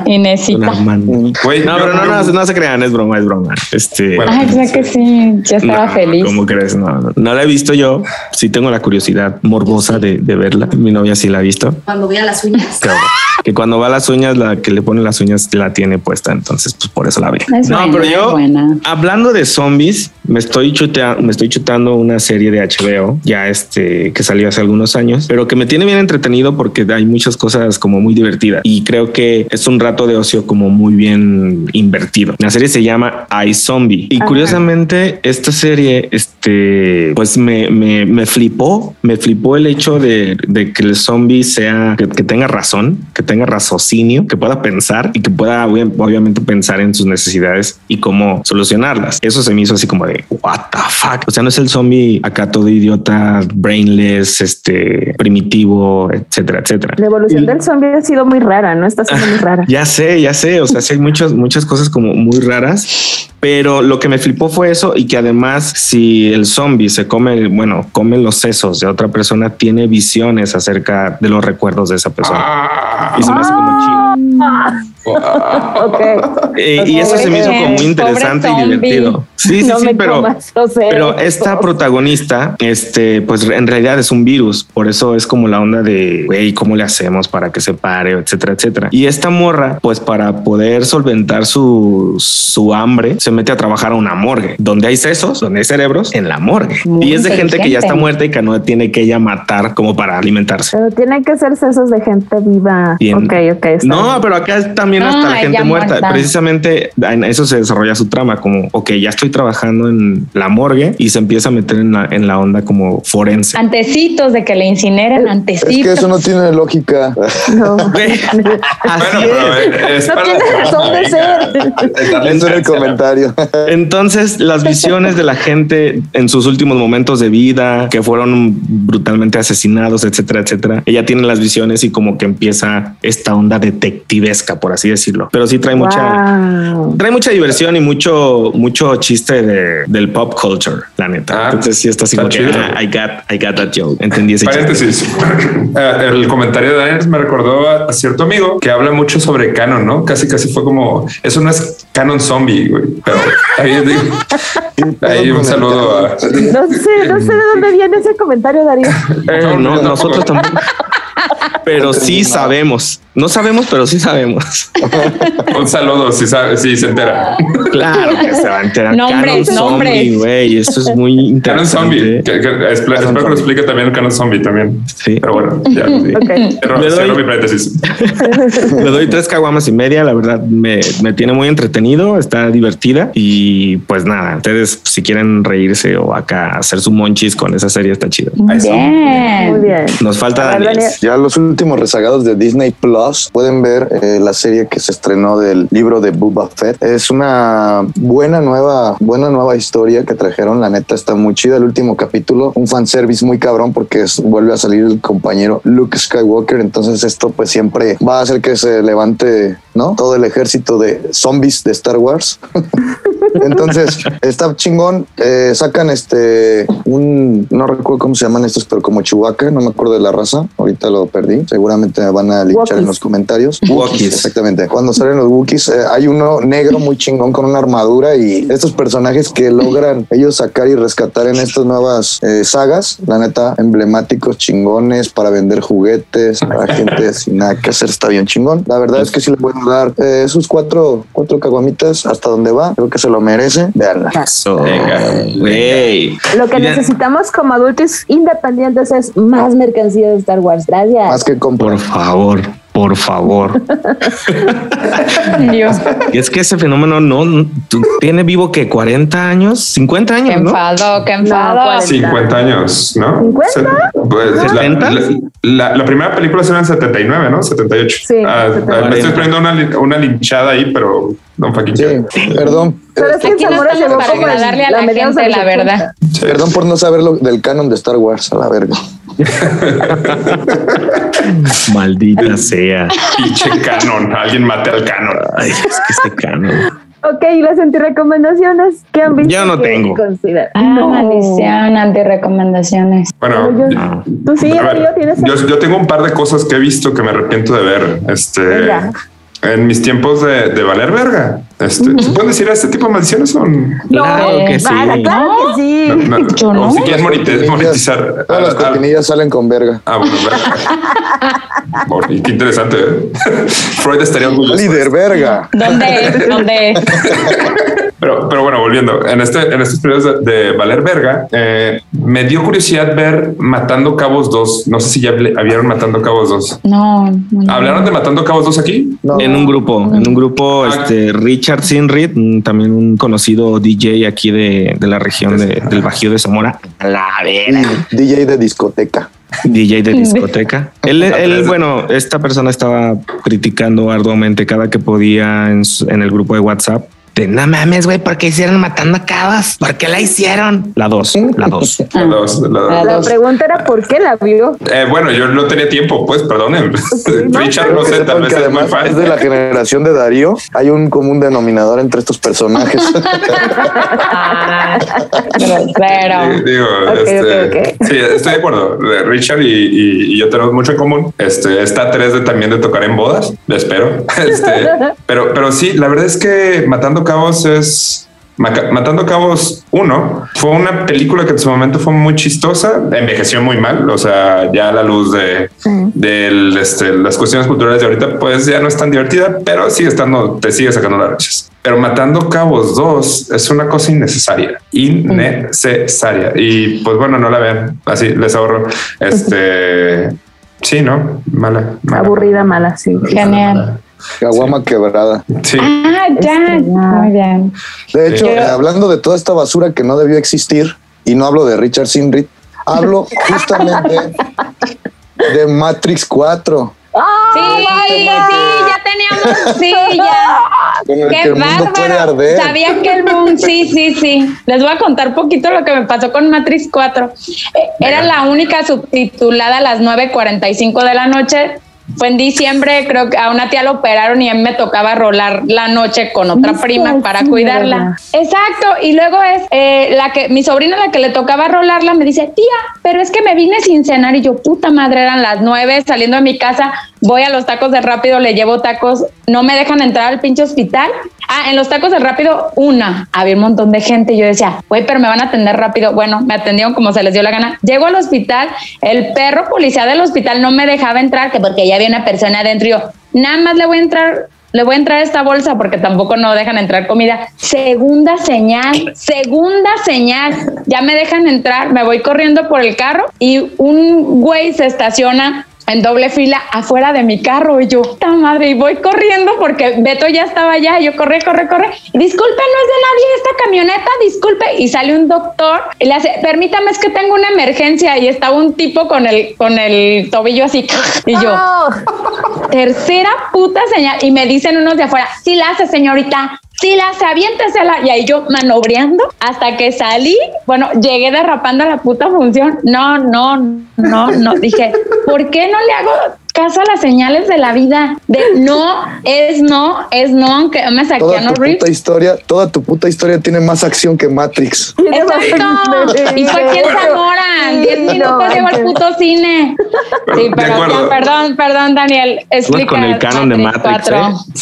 Inesita. Armando. Güey, No, pero no, no, no se crean, es broma, es broma. Este. Bueno. Ay, creo que sí, yo estaba no, feliz. ¿Cómo crees? No, no, no la he visto yo. Sí tengo la curiosidad morbosa de, de verla. Mi novia sí la ha visto. Cuando voy a las uñas. Claro. Que cuando va a las uñas, la que le pone las uñas la tiene puesta. Entonces, pues por eso la ve. Es no, buena, pero yo, buena. hablando de zombies, me estoy, chutea- me estoy chutando una serie de HBO, ya este, que salió hace algunos años, pero que me tiene bien entretenido porque hay muchas cosas como muy divertidas y creo que es un rato de ocio como muy bien invertido. La serie se llama iZombie y Ajá. curiosamente esta serie, este, pues me, me, me flipó, me flipó el hecho de, de que el zombie sea, que, que tenga razón, que tenga raciocinio, que pueda pensar y que pueda obvia- obviamente pensar en sus necesidades y cómo solucionarlas. Eso se me hizo así como de what the fuck. O sea, no es el zombie acá todo idiota, brainless, este primitivo, etcétera, etcétera. La evolución Y- del zombie ha sido muy rara, ¿no? Está siendo muy rara. [laughs] ya sé, ya sé. O sea, sí hay muchas, muchas cosas como muy raras, pero lo que me flipó fue eso y que además, si el zombie se come, bueno, come los sesos de otra persona, tiene visiones acerca de los recuerdos de esa persona. Ah, Y se me hace como chido. Ok. Eh, y eso se me hizo como muy interesante y divertido. Sí, sí, no sí, pero. comas Pero esta protagonista, este, pues en realidad es un virus. Por eso es como la onda de, güey, ¿cómo le hacemos para que se pare, etcétera, etcétera? Y esta morra, pues para poder solventar su, su hambre, se mete a trabajar a una morgue, donde hay sesos, donde hay cerebros, en la morgue. Muy y es de gente que ya está muerta y que no tiene que ella matar como para alimentarse. Pero tienen que ser sesos de gente viva. Bien. Ok, ok. está No, bien. pero acá también también hasta la Ay, gente muerta. muerta. Precisamente en eso se desarrolla su trama, como, ok, ya estoy trabajando en la morgue y se empieza a meter en la, en la onda como forense. Antecitos de que le incineren, Es antecitos. que eso no tiene lógica. No. [laughs] Güey, Así Bueno, pero es. es No tiene razón de ser. Eso era el comentario. Entonces, las visiones de la gente en sus últimos momentos de vida, que fueron brutalmente asesinados, etcétera, etcétera. Ella tiene las visiones y como que empieza esta onda detectivesca, por así decirlo. Pero sí trae mucha, Wow. trae mucha diversión y mucho, mucho chiste de, del pop culture, la neta. Ah, Entonces sí está así está como ah, I got, I got that joke. Entendí ese chiste. Paréntesis. [laughs] Eh, el comentario de Daniel me recordó a, cierto amigo que habla mucho sobre canon, ¿no? Casi, casi fue como eso no es canon zombie, güey. Pero ahí, [laughs] ahí un saludo a. No sé, no sé de dónde viene ese comentario, Darío. [laughs] Eh, No, no, no, nosotros tampoco. Pero sí sabemos. No sabemos, pero sí sabemos. [laughs] Un saludo si sabe, si se entera. Claro que se va a enterar. Nombres, Canon nombres. Zombie, güey. Eso es muy Canon interesante. zombie. Que, que- espero que lo explique también el canon zombie también. Sí. Pero bueno, ya. [laughs] Ok. Cierro, Le doy- mi paréntesis. [laughs] Le doy tres caguamas y media. La verdad me, me tiene muy entretenido, está divertida y pues nada. Ustedes si quieren reírse o acá hacer su monchis con esa serie está chido. Bien. Muy bien. Nos falta. Daniel. Ya los últimos rezagados de Disney Plus pueden ver eh, la serie que se estrenó del libro de Boba Fett. Es una buena nueva, buena nueva historia que trajeron. La neta está muy chida. El último capítulo, un fanservice muy cabrón porque vuelve a salir el compañero Luke Skywalker. Entonces esto pues siempre va a hacer que se levante, ¿no? Todo el ejército de zombies de Star Wars. [laughs] Entonces, está chingón. Eh, sacan este un no recuerdo cómo se llaman estos, pero como Chewbacca, no me acuerdo de la raza. Ahorita lo perdí. Seguramente me van a linchar en los comentarios. Wookiees. Exactamente. Cuando salen los Wookiees, eh, hay uno negro muy chingón con una armadura y estos personajes que logran ellos sacar y rescatar en estas nuevas eh, sagas, la neta, emblemáticos, chingones para vender juguetes, para gente sin nada que hacer, está bien chingón. La verdad es que sí le pueden dar eh, sus cuatro, cuatro caguamitas hasta donde va. Creo que se lo merece. Veanla. Eso, Venga. güey. Lo que necesitamos como adultos independientes es más mercancía de Star Wars. Gracias. Más que comprar. Por favor, por favor. Dios, Y es que ese fenómeno no tiene vivo que 40 años, 50 qué años, ¿no? enfado, qué enfado. No, pues, 50 años, ¿no? ¿50? Se- Pues, la, ¿70? la, la- la primera película será en 79, ¿no? 78. Sí, Ah, 79. me estoy poniendo una, una linchada ahí, pero no fucking Sí, perdón. Pero es que Aquí no Zamora estamos llegó para agradarle a la de gente, la 80. verdad. Sí. Perdón por no saber lo del canon de Star Wars, a la verga. [laughs] Maldita sea. Pinche canon. Alguien mate al canon. Ay, es que ese canon. Ok, y las antirecomendaciones que han visto. Yo no tengo. consideran? Ah, No. maldición, antirecomendaciones. Bueno, yo- No. Tú sí, ver, Darío, tienes. yo, yo tengo un par de cosas que he visto que me arrepiento de ver. Este, Venga. En mis tiempos de, de valer verga. Este, ¿Se pueden decir a este tipo de maldiciones? o no? Claro que sí. Vaya, claro que sí. No, no, Yo no. o si quieres monetiz- monetizar. Todas las cortinillas salen con verga. Ah, bueno, verga. Por- y qué interesante. ¿eh? [laughs] Freud estaría orgulloso. Líder, verga. ¿Dónde? ¿Dónde? [laughs] Pero, pero bueno, volviendo, en, este, en estos periodos de, de Valer Verga, eh, me dio curiosidad ver Matando Cabos 2. No sé si ya vieron Matando Cabos 2. No, no. ¿Hablaron de Matando Cabos 2 aquí? No. En un grupo, en un grupo, Ah. este Richard Sinrid, un- también un conocido DJ aquí de, de la región de- del Bajío de Zamora. La vera. DJ de discoteca. DJ de discoteca. [laughs] Él, él, bueno, esta persona estaba criticando arduamente cada que podía en el grupo de WhatsApp. De no mames, güey, ¿por qué hicieron matando a cabas? ¿Por qué la hicieron? La dos, la dos. [laughs] La dos, la dos. La La dos. pregunta era por qué la vio. Eh, bueno, yo no tenía tiempo, pues perdonen. no, [laughs] Richard, no sé, tal vez es muy además fan. es de la generación de Darío. Hay un común denominador entre estos personajes. [laughs] Sí, Digo, este, sí, estoy de acuerdo. Richard y, y- y yo tenemos mucho en común. Este está tres de también de tocar en bodas, espero. Este, pero, pero sí, la verdad es que Matando Cabos es Matando Cabos 1 fue una película que en su momento fue muy chistosa, envejeció muy mal, o sea, ya a la luz de, del, este, las cuestiones culturales de ahorita, pues ya no es tan divertida, pero sigue estando, te sigue sacando las rachas. Pero Matando Cabos 2 es una cosa innecesaria, innecesaria. Y pues bueno, no la vean, así les ahorro. Este, sí, ¿no? Mala. mala. Aburrida, mala, sí. Genial. Caguama quebrada. Sí. Ah, ya. Muy bien. De hecho, Sí. eh, hablando de toda esta basura que no debió existir, y no hablo de Richard Sinrit, hablo justamente de Matrix 4, Sí, sí, ya teníamos, sí, [laughs] ya. el que Qué bárbaro. Sabía que el mundo, sí, sí, sí. Les voy a contar poquito lo que me pasó con Matrix 4. Eh, Era la única subtitulada a las 9.45 de la noche. Fue en diciembre, creo que a una tía lo operaron y a mí me tocaba rolar la noche con otra prima para Sí, cuidarla. Exacto, y luego es eh, la que mi sobrina la que le tocaba rolarla me dice, tía, pero es que me vine sin cenar y yo, puta madre, eran las nueve saliendo de mi casa, voy a los tacos de rápido, le llevo tacos, no me dejan entrar al pinche hospital. Ah, en los tacos de rápido, una, había un montón de gente y yo decía, güey, pero me van a atender rápido. Bueno, me atendieron como se les dio la gana. Llego al hospital, el perro policía del hospital no me dejaba entrar, que porque ya había una persona adentro y yo, nada más le voy a entrar le voy a entrar esta bolsa porque tampoco no dejan entrar comida. Segunda señal, segunda señal. Ya me dejan entrar, me voy corriendo por el carro y un güey se estaciona en doble fila afuera de mi carro y yo, ¡ta madre! Y voy corriendo porque Beto ya estaba allá. Y yo corre, corre, corre. Disculpe, no es de nadie esta camioneta, disculpe. Y sale un doctor y le hace, permítame, es que tengo una emergencia. Y estaba un tipo con el, con el tobillo así. Y yo, tercera puta señal. Y me dicen unos de afuera, sí la hace, señorita. Sí la hace, aviéntesela. Y ahí yo manobreando hasta que salí. Bueno, llegué derrapando a la puta función. No, no, no, no. Dije, ¿por qué no le hago caso a las señales de la vida? De no, es no, es no, aunque me saqué a Toda no tu puta historia, toda tu puta historia tiene más acción que Matrix. Exacto. Y fue aquí en Zamora. En 10 minutos llegó al puto cine. Sí, pero ya, perdón, perdón, Daniel. Explica. con el canon de Matrix, ¿eh?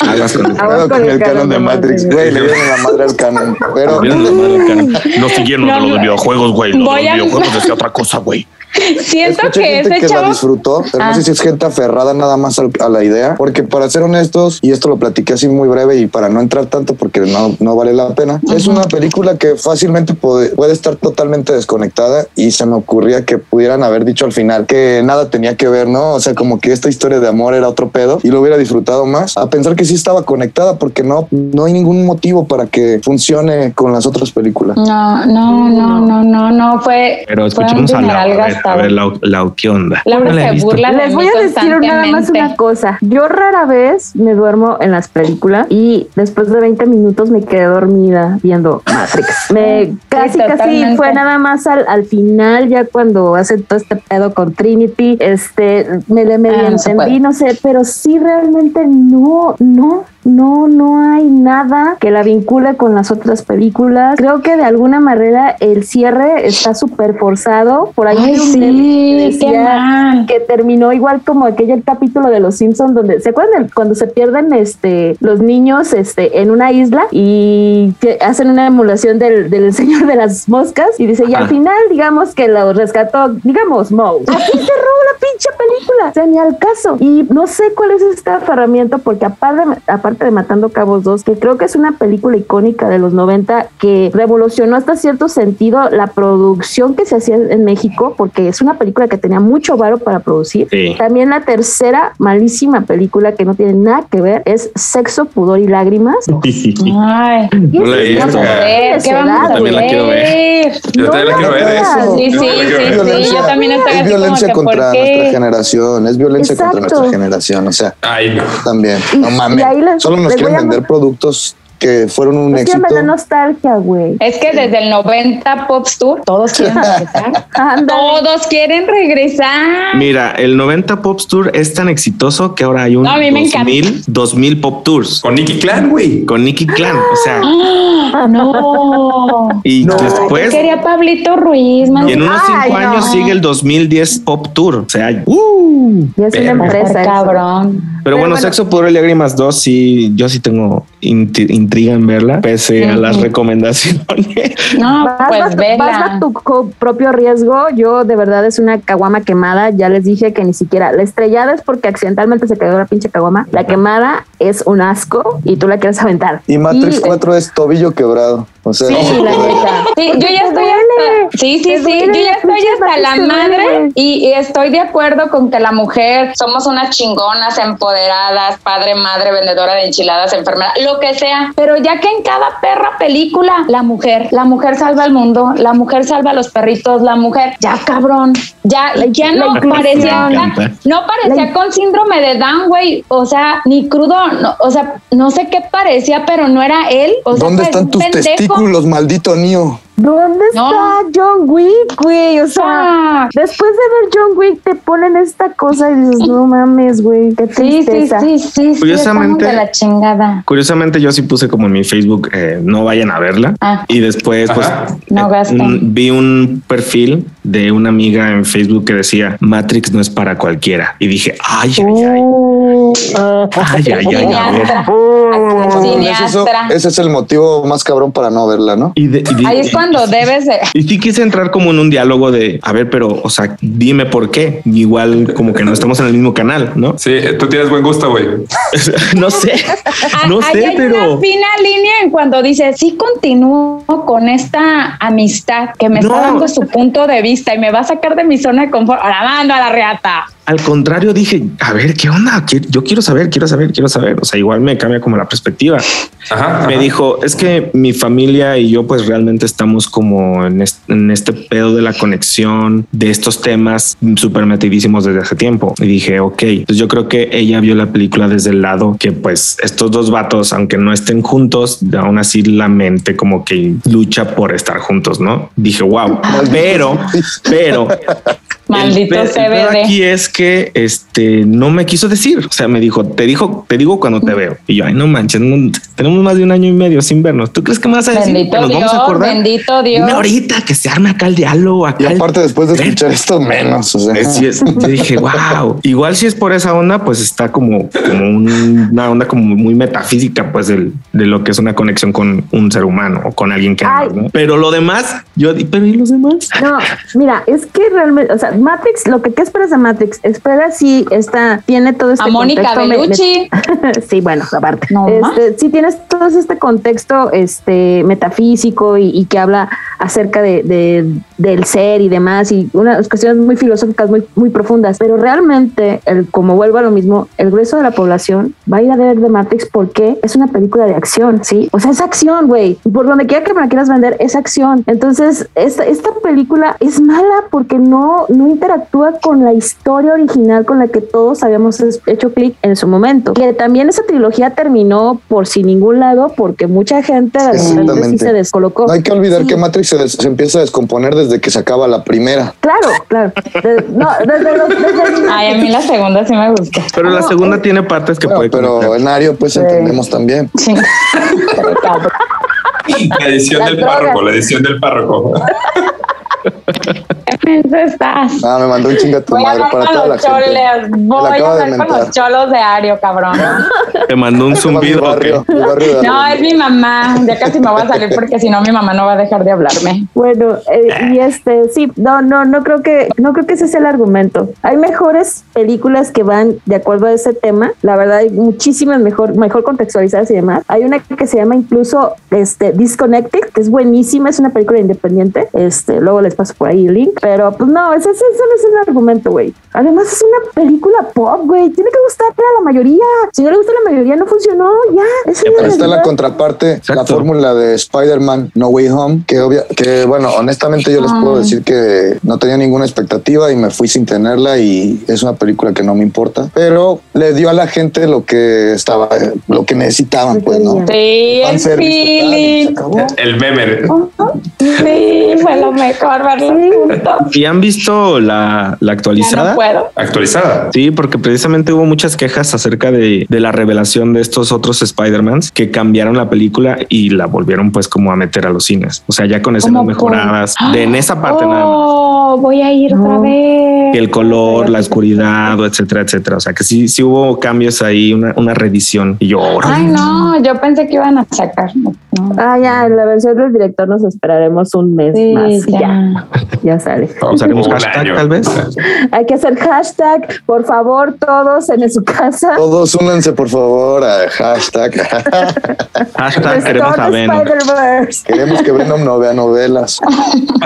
Con el Cuidado con el canon de Matrix, güey, le dieron la madre al canon. Pero la madre del canon. No siguieron No, de los videojuegos, güey. Los los a- videojuegos decía otra cosa, güey. [laughs] Siento Escuché que gente ese que la disfrutó, pero Ah. no sé si es gente aferrada nada más al- a la idea, porque para ser honestos, y esto lo platiqué así muy breve y para no entrar tanto porque no, no vale la pena, es una película que fácilmente puede, puede estar totalmente desconectada y se me ocurría que pudieran haber dicho al final que nada tenía que ver, ¿no? O sea, como que esta historia de amor era otro pedo y lo hubiera disfrutado más, a pensar que sí estaba conectada porque no, no hay ningún motivo para que funcione con las otras películas. No, no, no, no, no, no. Fue. Pero fue un escuchemos a la, a ver, a gastado. ver la, la ¿qué onda? Laura No la he se burla Les voy a decir nada más una cosa. Yo rara vez me duermo en las películas y después de 20 minutos me quedé dormida viendo Matrix. Me [laughs] casi, casi fue nada más al, al final, ya cuando hace todo este pedo con Trinity, este, me le medio Ah, entendí, no sé, pero sí realmente no, no, no, no hay nada que la vincule con las otras películas. Creo que de alguna manera el cierre está súper forzado. Por ahí Ay, vi un sí, que qué decía mal. que terminó igual como aquel capítulo de Los Simpsons donde se acuerdan cuando se pierden este los niños este en una isla y que hacen una emulación del, del [laughs] señor de las moscas y dice y al final digamos que lo rescató digamos Moe [laughs] aquí cerró la pinche película o sea ni al caso y no sé cuál es este aferramiento porque aparte aparte de Matando Cabos 2 que creo que es una película icónica de los 90 que revolucionó hasta cierto sentido la producción que se hacía en México porque es una película que tenía mucho varo para producir Sí. también la tercera malísima película que no tiene nada que ver es Sexo, Pudor y Lágrimas. Ay, No la he ¿qué vamos visto. a ver? ¿Qué vamos Yo a también la quiero ver. Yo también la quiero ver. Sí, sí, Yo sí, yo también estoy es violencia contra ¿por nuestra generación, es violencia contra nuestra generación, o sea, Ay, no. también, Y- no y mames, ahí les- solo nos les quieren vender productos que fueron un Es que éxito. me da nostalgia, güey. Es que desde el 90 Pops Tour todos [laughs] quieren regresar. Todos quieren regresar. Mira, el 90 Pop Tour es tan exitoso que ahora hay un No, a mí me 2000, 2000 Pop Tours Con Nicky Clan, güey. con Nicky Clan. O sea, [gasps] Ah, no. [laughs] y Yo después, quería Pablito Ruiz, man. y en unos Ay, 5 no. años sigue el 2010 Pop Tour. O sea, ¡uh! Ya es una empresa. Cabrón. Pero bueno, bueno. Sexo, Pudor y Lágrimas 2, sí, yo sí tengo int- intriga en verla, pese a las recomendaciones. [laughs] No, Vas, pues bajo- vas vela. bajo tu propio riesgo. Yo de verdad es una caguama quemada. Ya les dije que ni siquiera la estrellada es porque accidentalmente se cayó la pinche caguama. La quemada es un asco y tú la quieres aventar. Y Matrix Y- 4 es tobillo quebrado. O sea, Sí, la neta. Sí, yo ya estoy hasta, sí, sí, sí, yo ya estoy hasta la madre y, y estoy de acuerdo con que la mujer somos unas chingonas, empoderadas, padre, madre, vendedora de enchiladas, enfermera, lo que sea, pero ya que en cada perra película, la mujer, la mujer salva al mundo, la mujer salva a los perritos, la mujer, ya cabrón, ya, ya no parecía, no parecía con síndrome de Down, güey, o sea, ni crudo, no, o sea, no sé qué parecía, pero no era él, o sea, ¿dónde pues, están tus pendejo. Testículos, maldito Neo? ¿Dónde No. está John Wick, güey? O sea, Ah. después de ver John Wick te ponen esta cosa y dices, no mames, güey, qué Sí, sí, tristeza. sí, sí, sí, Curiosamente- de la chingada. Curiosamente, yo sí puse como en mi Facebook, eh, no vayan a verla. Ah. Y después, pues, Ajá. No eh, un- vi un perfil de una amiga en Facebook que decía Matrix no es para cualquiera. Y dije, ay, ay, ay. Ah, Ay, ay, ay. Según eso, ese es el motivo más cabrón para no verla, ¿no? Y, de- y Ahí es cuando debes de... Y sí quise entrar como en un diálogo de, a ver, pero, o sea, dime por qué. Igual como que no estamos en el mismo canal, ¿no? Sí, tú tienes buen gusto, güey. [laughs] no sé, no Ahí sé, hay pero... una fina línea en cuando dice, sí continúo con esta amistad que me No. está dando su punto de vista y me va a sacar de mi zona de confort. Ahora mando a la reata. Al contrario, dije, a ver, ¿qué onda? ¿Qué- Yo quiero saber, quiero saber, quiero saber. O sea, igual me cambia como la perspectiva. Ajá. Me ajá. dijo, es que mi familia y yo pues realmente estamos como en este, en este pedo de la conexión de estos temas súper metidísimos desde hace tiempo. Y dije, ok, pues yo creo que ella vio la película desde el lado que pues estos dos vatos, aunque no estén juntos, aún así la mente como que lucha por estar juntos, ¿no? Dije, wow, pero, pero... Maldito el, CBD. aquí es que este no me quiso decir. O sea, me dijo, te dijo, te digo cuando te veo. Y yo, ay, no manches, no- tenemos más de un año y medio sin vernos. ¿Tú crees que me vas a decir? Bendito que nos vamos a acordar. bendito Dios. Ahorita que se arme acá el diálogo. Acá Y el- aparte, después de escuchar esto, menos. O sea, Eh, es- yo dije, [laughs] wow. Igual si es por esa onda, pues está como, como un- una onda como muy metafísica, pues del- de lo que es una conexión con un ser humano o con alguien que amas, Ay. ¿no? Pero lo demás, yo pero ¿y los demás? No, mira, es que realmente, o sea, Matrix, lo que ¿qué esperas de Matrix? Espera si esta tiene todo este A Mónica Bellucci. [laughs] sí, bueno, aparte. No este, sí tienes todo este contexto este metafísico y, y que habla acerca de, de- del ser y demás y unas cuestiones muy filosóficas muy muy profundas, pero realmente el como vuelvo a lo mismo, el grueso de la población va a ir a ver de Matrix porque es una película de acción, ¿sí? O sea, es acción, güey. Por donde quiera que me la quieras vender, es acción. Entonces, esta, esta película es mala porque no, no interactúa con la historia original con la que todos habíamos hecho clic en su momento. Que también esa trilogía terminó por sin ningún lado porque mucha gente de sí se descolocó. no hay que olvidar Sí. que Matrix se, se empieza a descomponer desde que se acaba la primera. Claro, claro. De- no, desde los- desde- Ay, a mí la segunda sí me gustó. Pero la segunda es- tiene partes que Bueno, puede pero conectar. en Ario, pues entendemos también. Sí. La edición Las del drogas. párroco, la edición del párroco. [laughs] Menso estás. Ah, me mandó un chinga tu Voy a madre para con toda la gente. choles. Voy a de hablar con los cholos de Ario, cabrón. [laughs] Te mandó un Mi zumbido. barrio, mi barrio de No, Ario. es mi mamá. Ya casi me voy a salir porque si no mi mamá no va a dejar de hablarme. Bueno, eh, y este, sí, no, no, no creo que, no creo que ese sea el argumento. Hay mejores películas que van de acuerdo a ese tema. La verdad, hay muchísimas mejor, mejor contextualizadas y demás. Hay una que se llama incluso este Disconnected, que es buenísima, es una película independiente. Este, luego les paso por ahí el link. Pero pues no, ese, ese- ese no es un argumento, güey. Además, es una película pop, güey. Tiene que gustarle a la mayoría. Si no le gusta a la mayoría, no funcionó. Ya, esa está la contraparte, la fórmula de Spider-Man No Way Home, que obvia, que bueno, honestamente yo les puedo decir que no tenía ninguna expectativa y me fui sin tenerla y es una película que no me importa, pero le dio a la gente lo que estaba, lo que necesitaban, pues, ¿no? Sí, el feeling. acabó. El meme. Sí, fue lo mejor verlo. ¿Y han visto la, actualizada? no puedo. Actualizada. Sí, porque precisamente hubo muchas quejas acerca de, de la revelación de estos otros Spider-Mans que cambiaron la película y la volvieron pues como a meter a los cines. O sea, ya con escenas ¿Cómo mejoradas. De en esa parte nada más. Oh, voy a ir otra No. vez. que el color, la oscuridad, etcétera, etcétera. O sea que sí, sí hubo cambios ahí, una, una reedición. Y yo, Ay, no, yo pensé que iban a sacar. No. Ah, ya, en la versión del director nos esperaremos un mes Sí, más. ya. Ya, ya sale. Usaremos Un hashtag año. tal vez. Hay que hacer hashtag, por favor, todos en su casa. Todos únanse, por favor, a hashtag. [laughs] Hashtag queremos a Venom. Queremos que Venom no vea novelas. [laughs]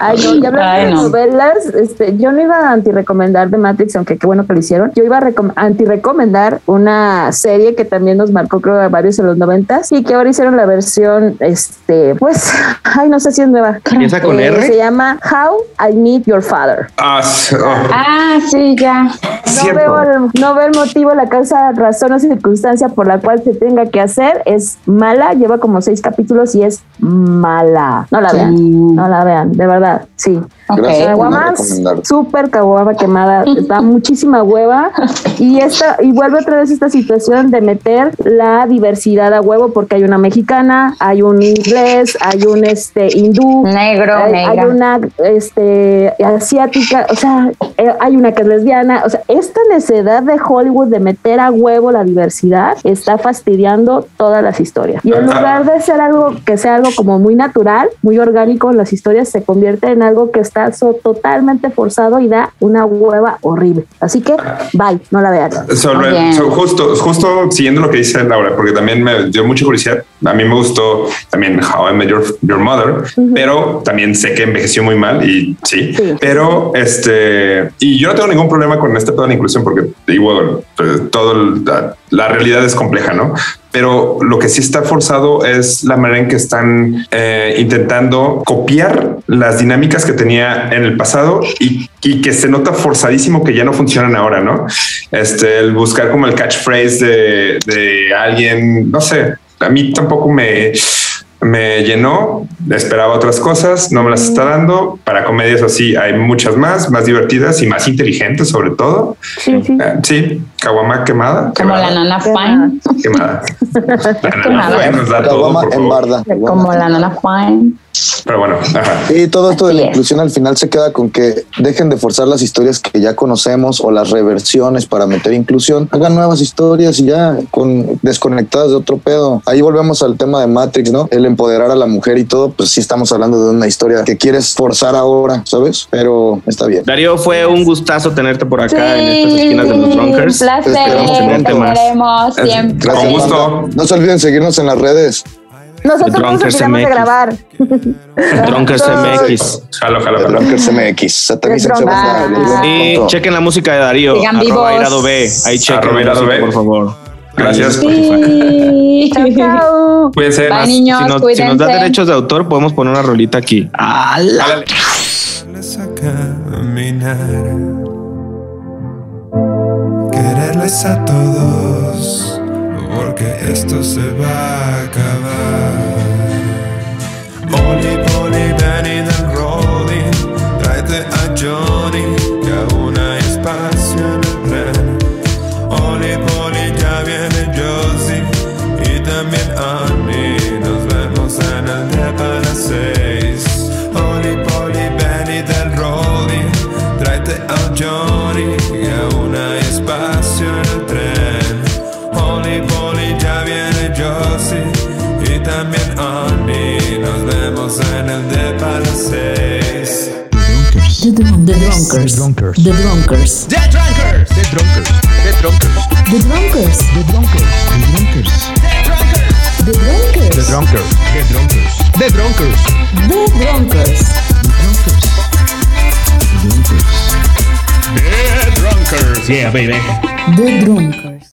Ay, no, ya hablando de no. novelas, este, yo no iba a antirecomendar de Matrix, aunque qué bueno que lo hicieron. Yo iba a recom- antirecomendar una serie que también nos marcó, creo, a varios en los noventas y que ahora hicieron la versión, este, pues, [laughs] ay, no sé si es nueva. ¿Empieza con Eh, R? Se llama How I Meet Your Father. Ah, sí, oh, Ah, sí, ya. No veo, el, no veo el motivo, la causa, razón o circunstancia por la cual se tenga que hacer. Es mala, lleva como seis capítulos y es mala. No la vean, no la vean, de verdad, sí. Ok. Gracias. Caguamas, súper caguama quemada, da muchísima hueva y esta y vuelve otra vez esta situación de meter la diversidad a huevo porque hay una mexicana, hay un inglés, hay un este hindú, Negro, hay, hay una este asiática, o sea, eh, hay una que es lesbiana, o sea, esta necesidad de Hollywood de meter a huevo la diversidad está fastidiando todas las historias. Y en lugar de ser algo que sea algo como muy natural, muy orgánico, las historias se convierte en algo que está so- totalmente forzado y da una hueva horrible. Así que, bye, no la Muy bien. so- justo, justo siguiendo lo que dice Laura, porque también me dio mucha curiosidad. A mí me gustó también How I Met Your, Your Mother, pero también sé que envejeció muy mal y sí, Sí. pero este, y yo no tengo ningún problema con este de la inclusión porque igual pues, todo el- la, realidad es compleja, ¿no? Pero lo que sí está forzado es la manera en que están eh, intentando copiar las dinámicas que tenía en el pasado y, que se nota forzadísimo que ya no funcionan ahora, ¿no? Este, el buscar como el catchphrase de alguien, no sé, a mí tampoco me, me llenó, esperaba otras cosas, no me las está dando. Para comedias así hay muchas más, más divertidas y más inteligentes sobre todo. Sí, sí. Eh, sí, Caguama quemada. Como la nana Quemada. Fine. Quemada. [laughs] La nana Quemada. Fine nos da todo, por en favor. barda. Como la nana Fine. Pero bueno, ajá. Y todo esto de la inclusión al final se queda con que dejen de forzar las historias que ya conocemos o las reversiones para meter inclusión. Hagan nuevas historias y ya con desconectadas de otro pedo. Ahí volvemos al tema de Matrix, ¿no? El empoderar a la mujer y todo, pues sí estamos hablando de una historia que quieres forzar ahora, ¿sabes? Pero está bien. Darío, fue un gustazo tenerte por acá en estas esquinas de los Drunkers. Un placer. Esperamos Te tenerte más. siempre. Con Gracias, gusto. banda. No se olviden seguirnos en las redes. Nosotros nos Drunkers olvidamos de MX. grabar. Drunkers MX. Jalo, jalo, jalo. Drunkers MX. Y chequen la música de Darío. Vivos. Irado B. Ahí chequen B. por favor. Gracias. Sí. [laughs] Chao. Cuídense. Bye, niños. Si, nos- si cuídense. nos da derechos de autor, podemos poner una rolita aquí. ¡Ala! A quererles a todos, porque esto se va a acabar. The, Drunk- the Drunkers. The Drunkers. The Drunkers. The Drunkers. The Drunkers. The Drunkers. The Drunkers. The Drunkers. The Drunkers. The Drunkers. The Drunkers. The Drunkers. The Drunkers. The Drunkers. Yeah, baby. The Drunkers.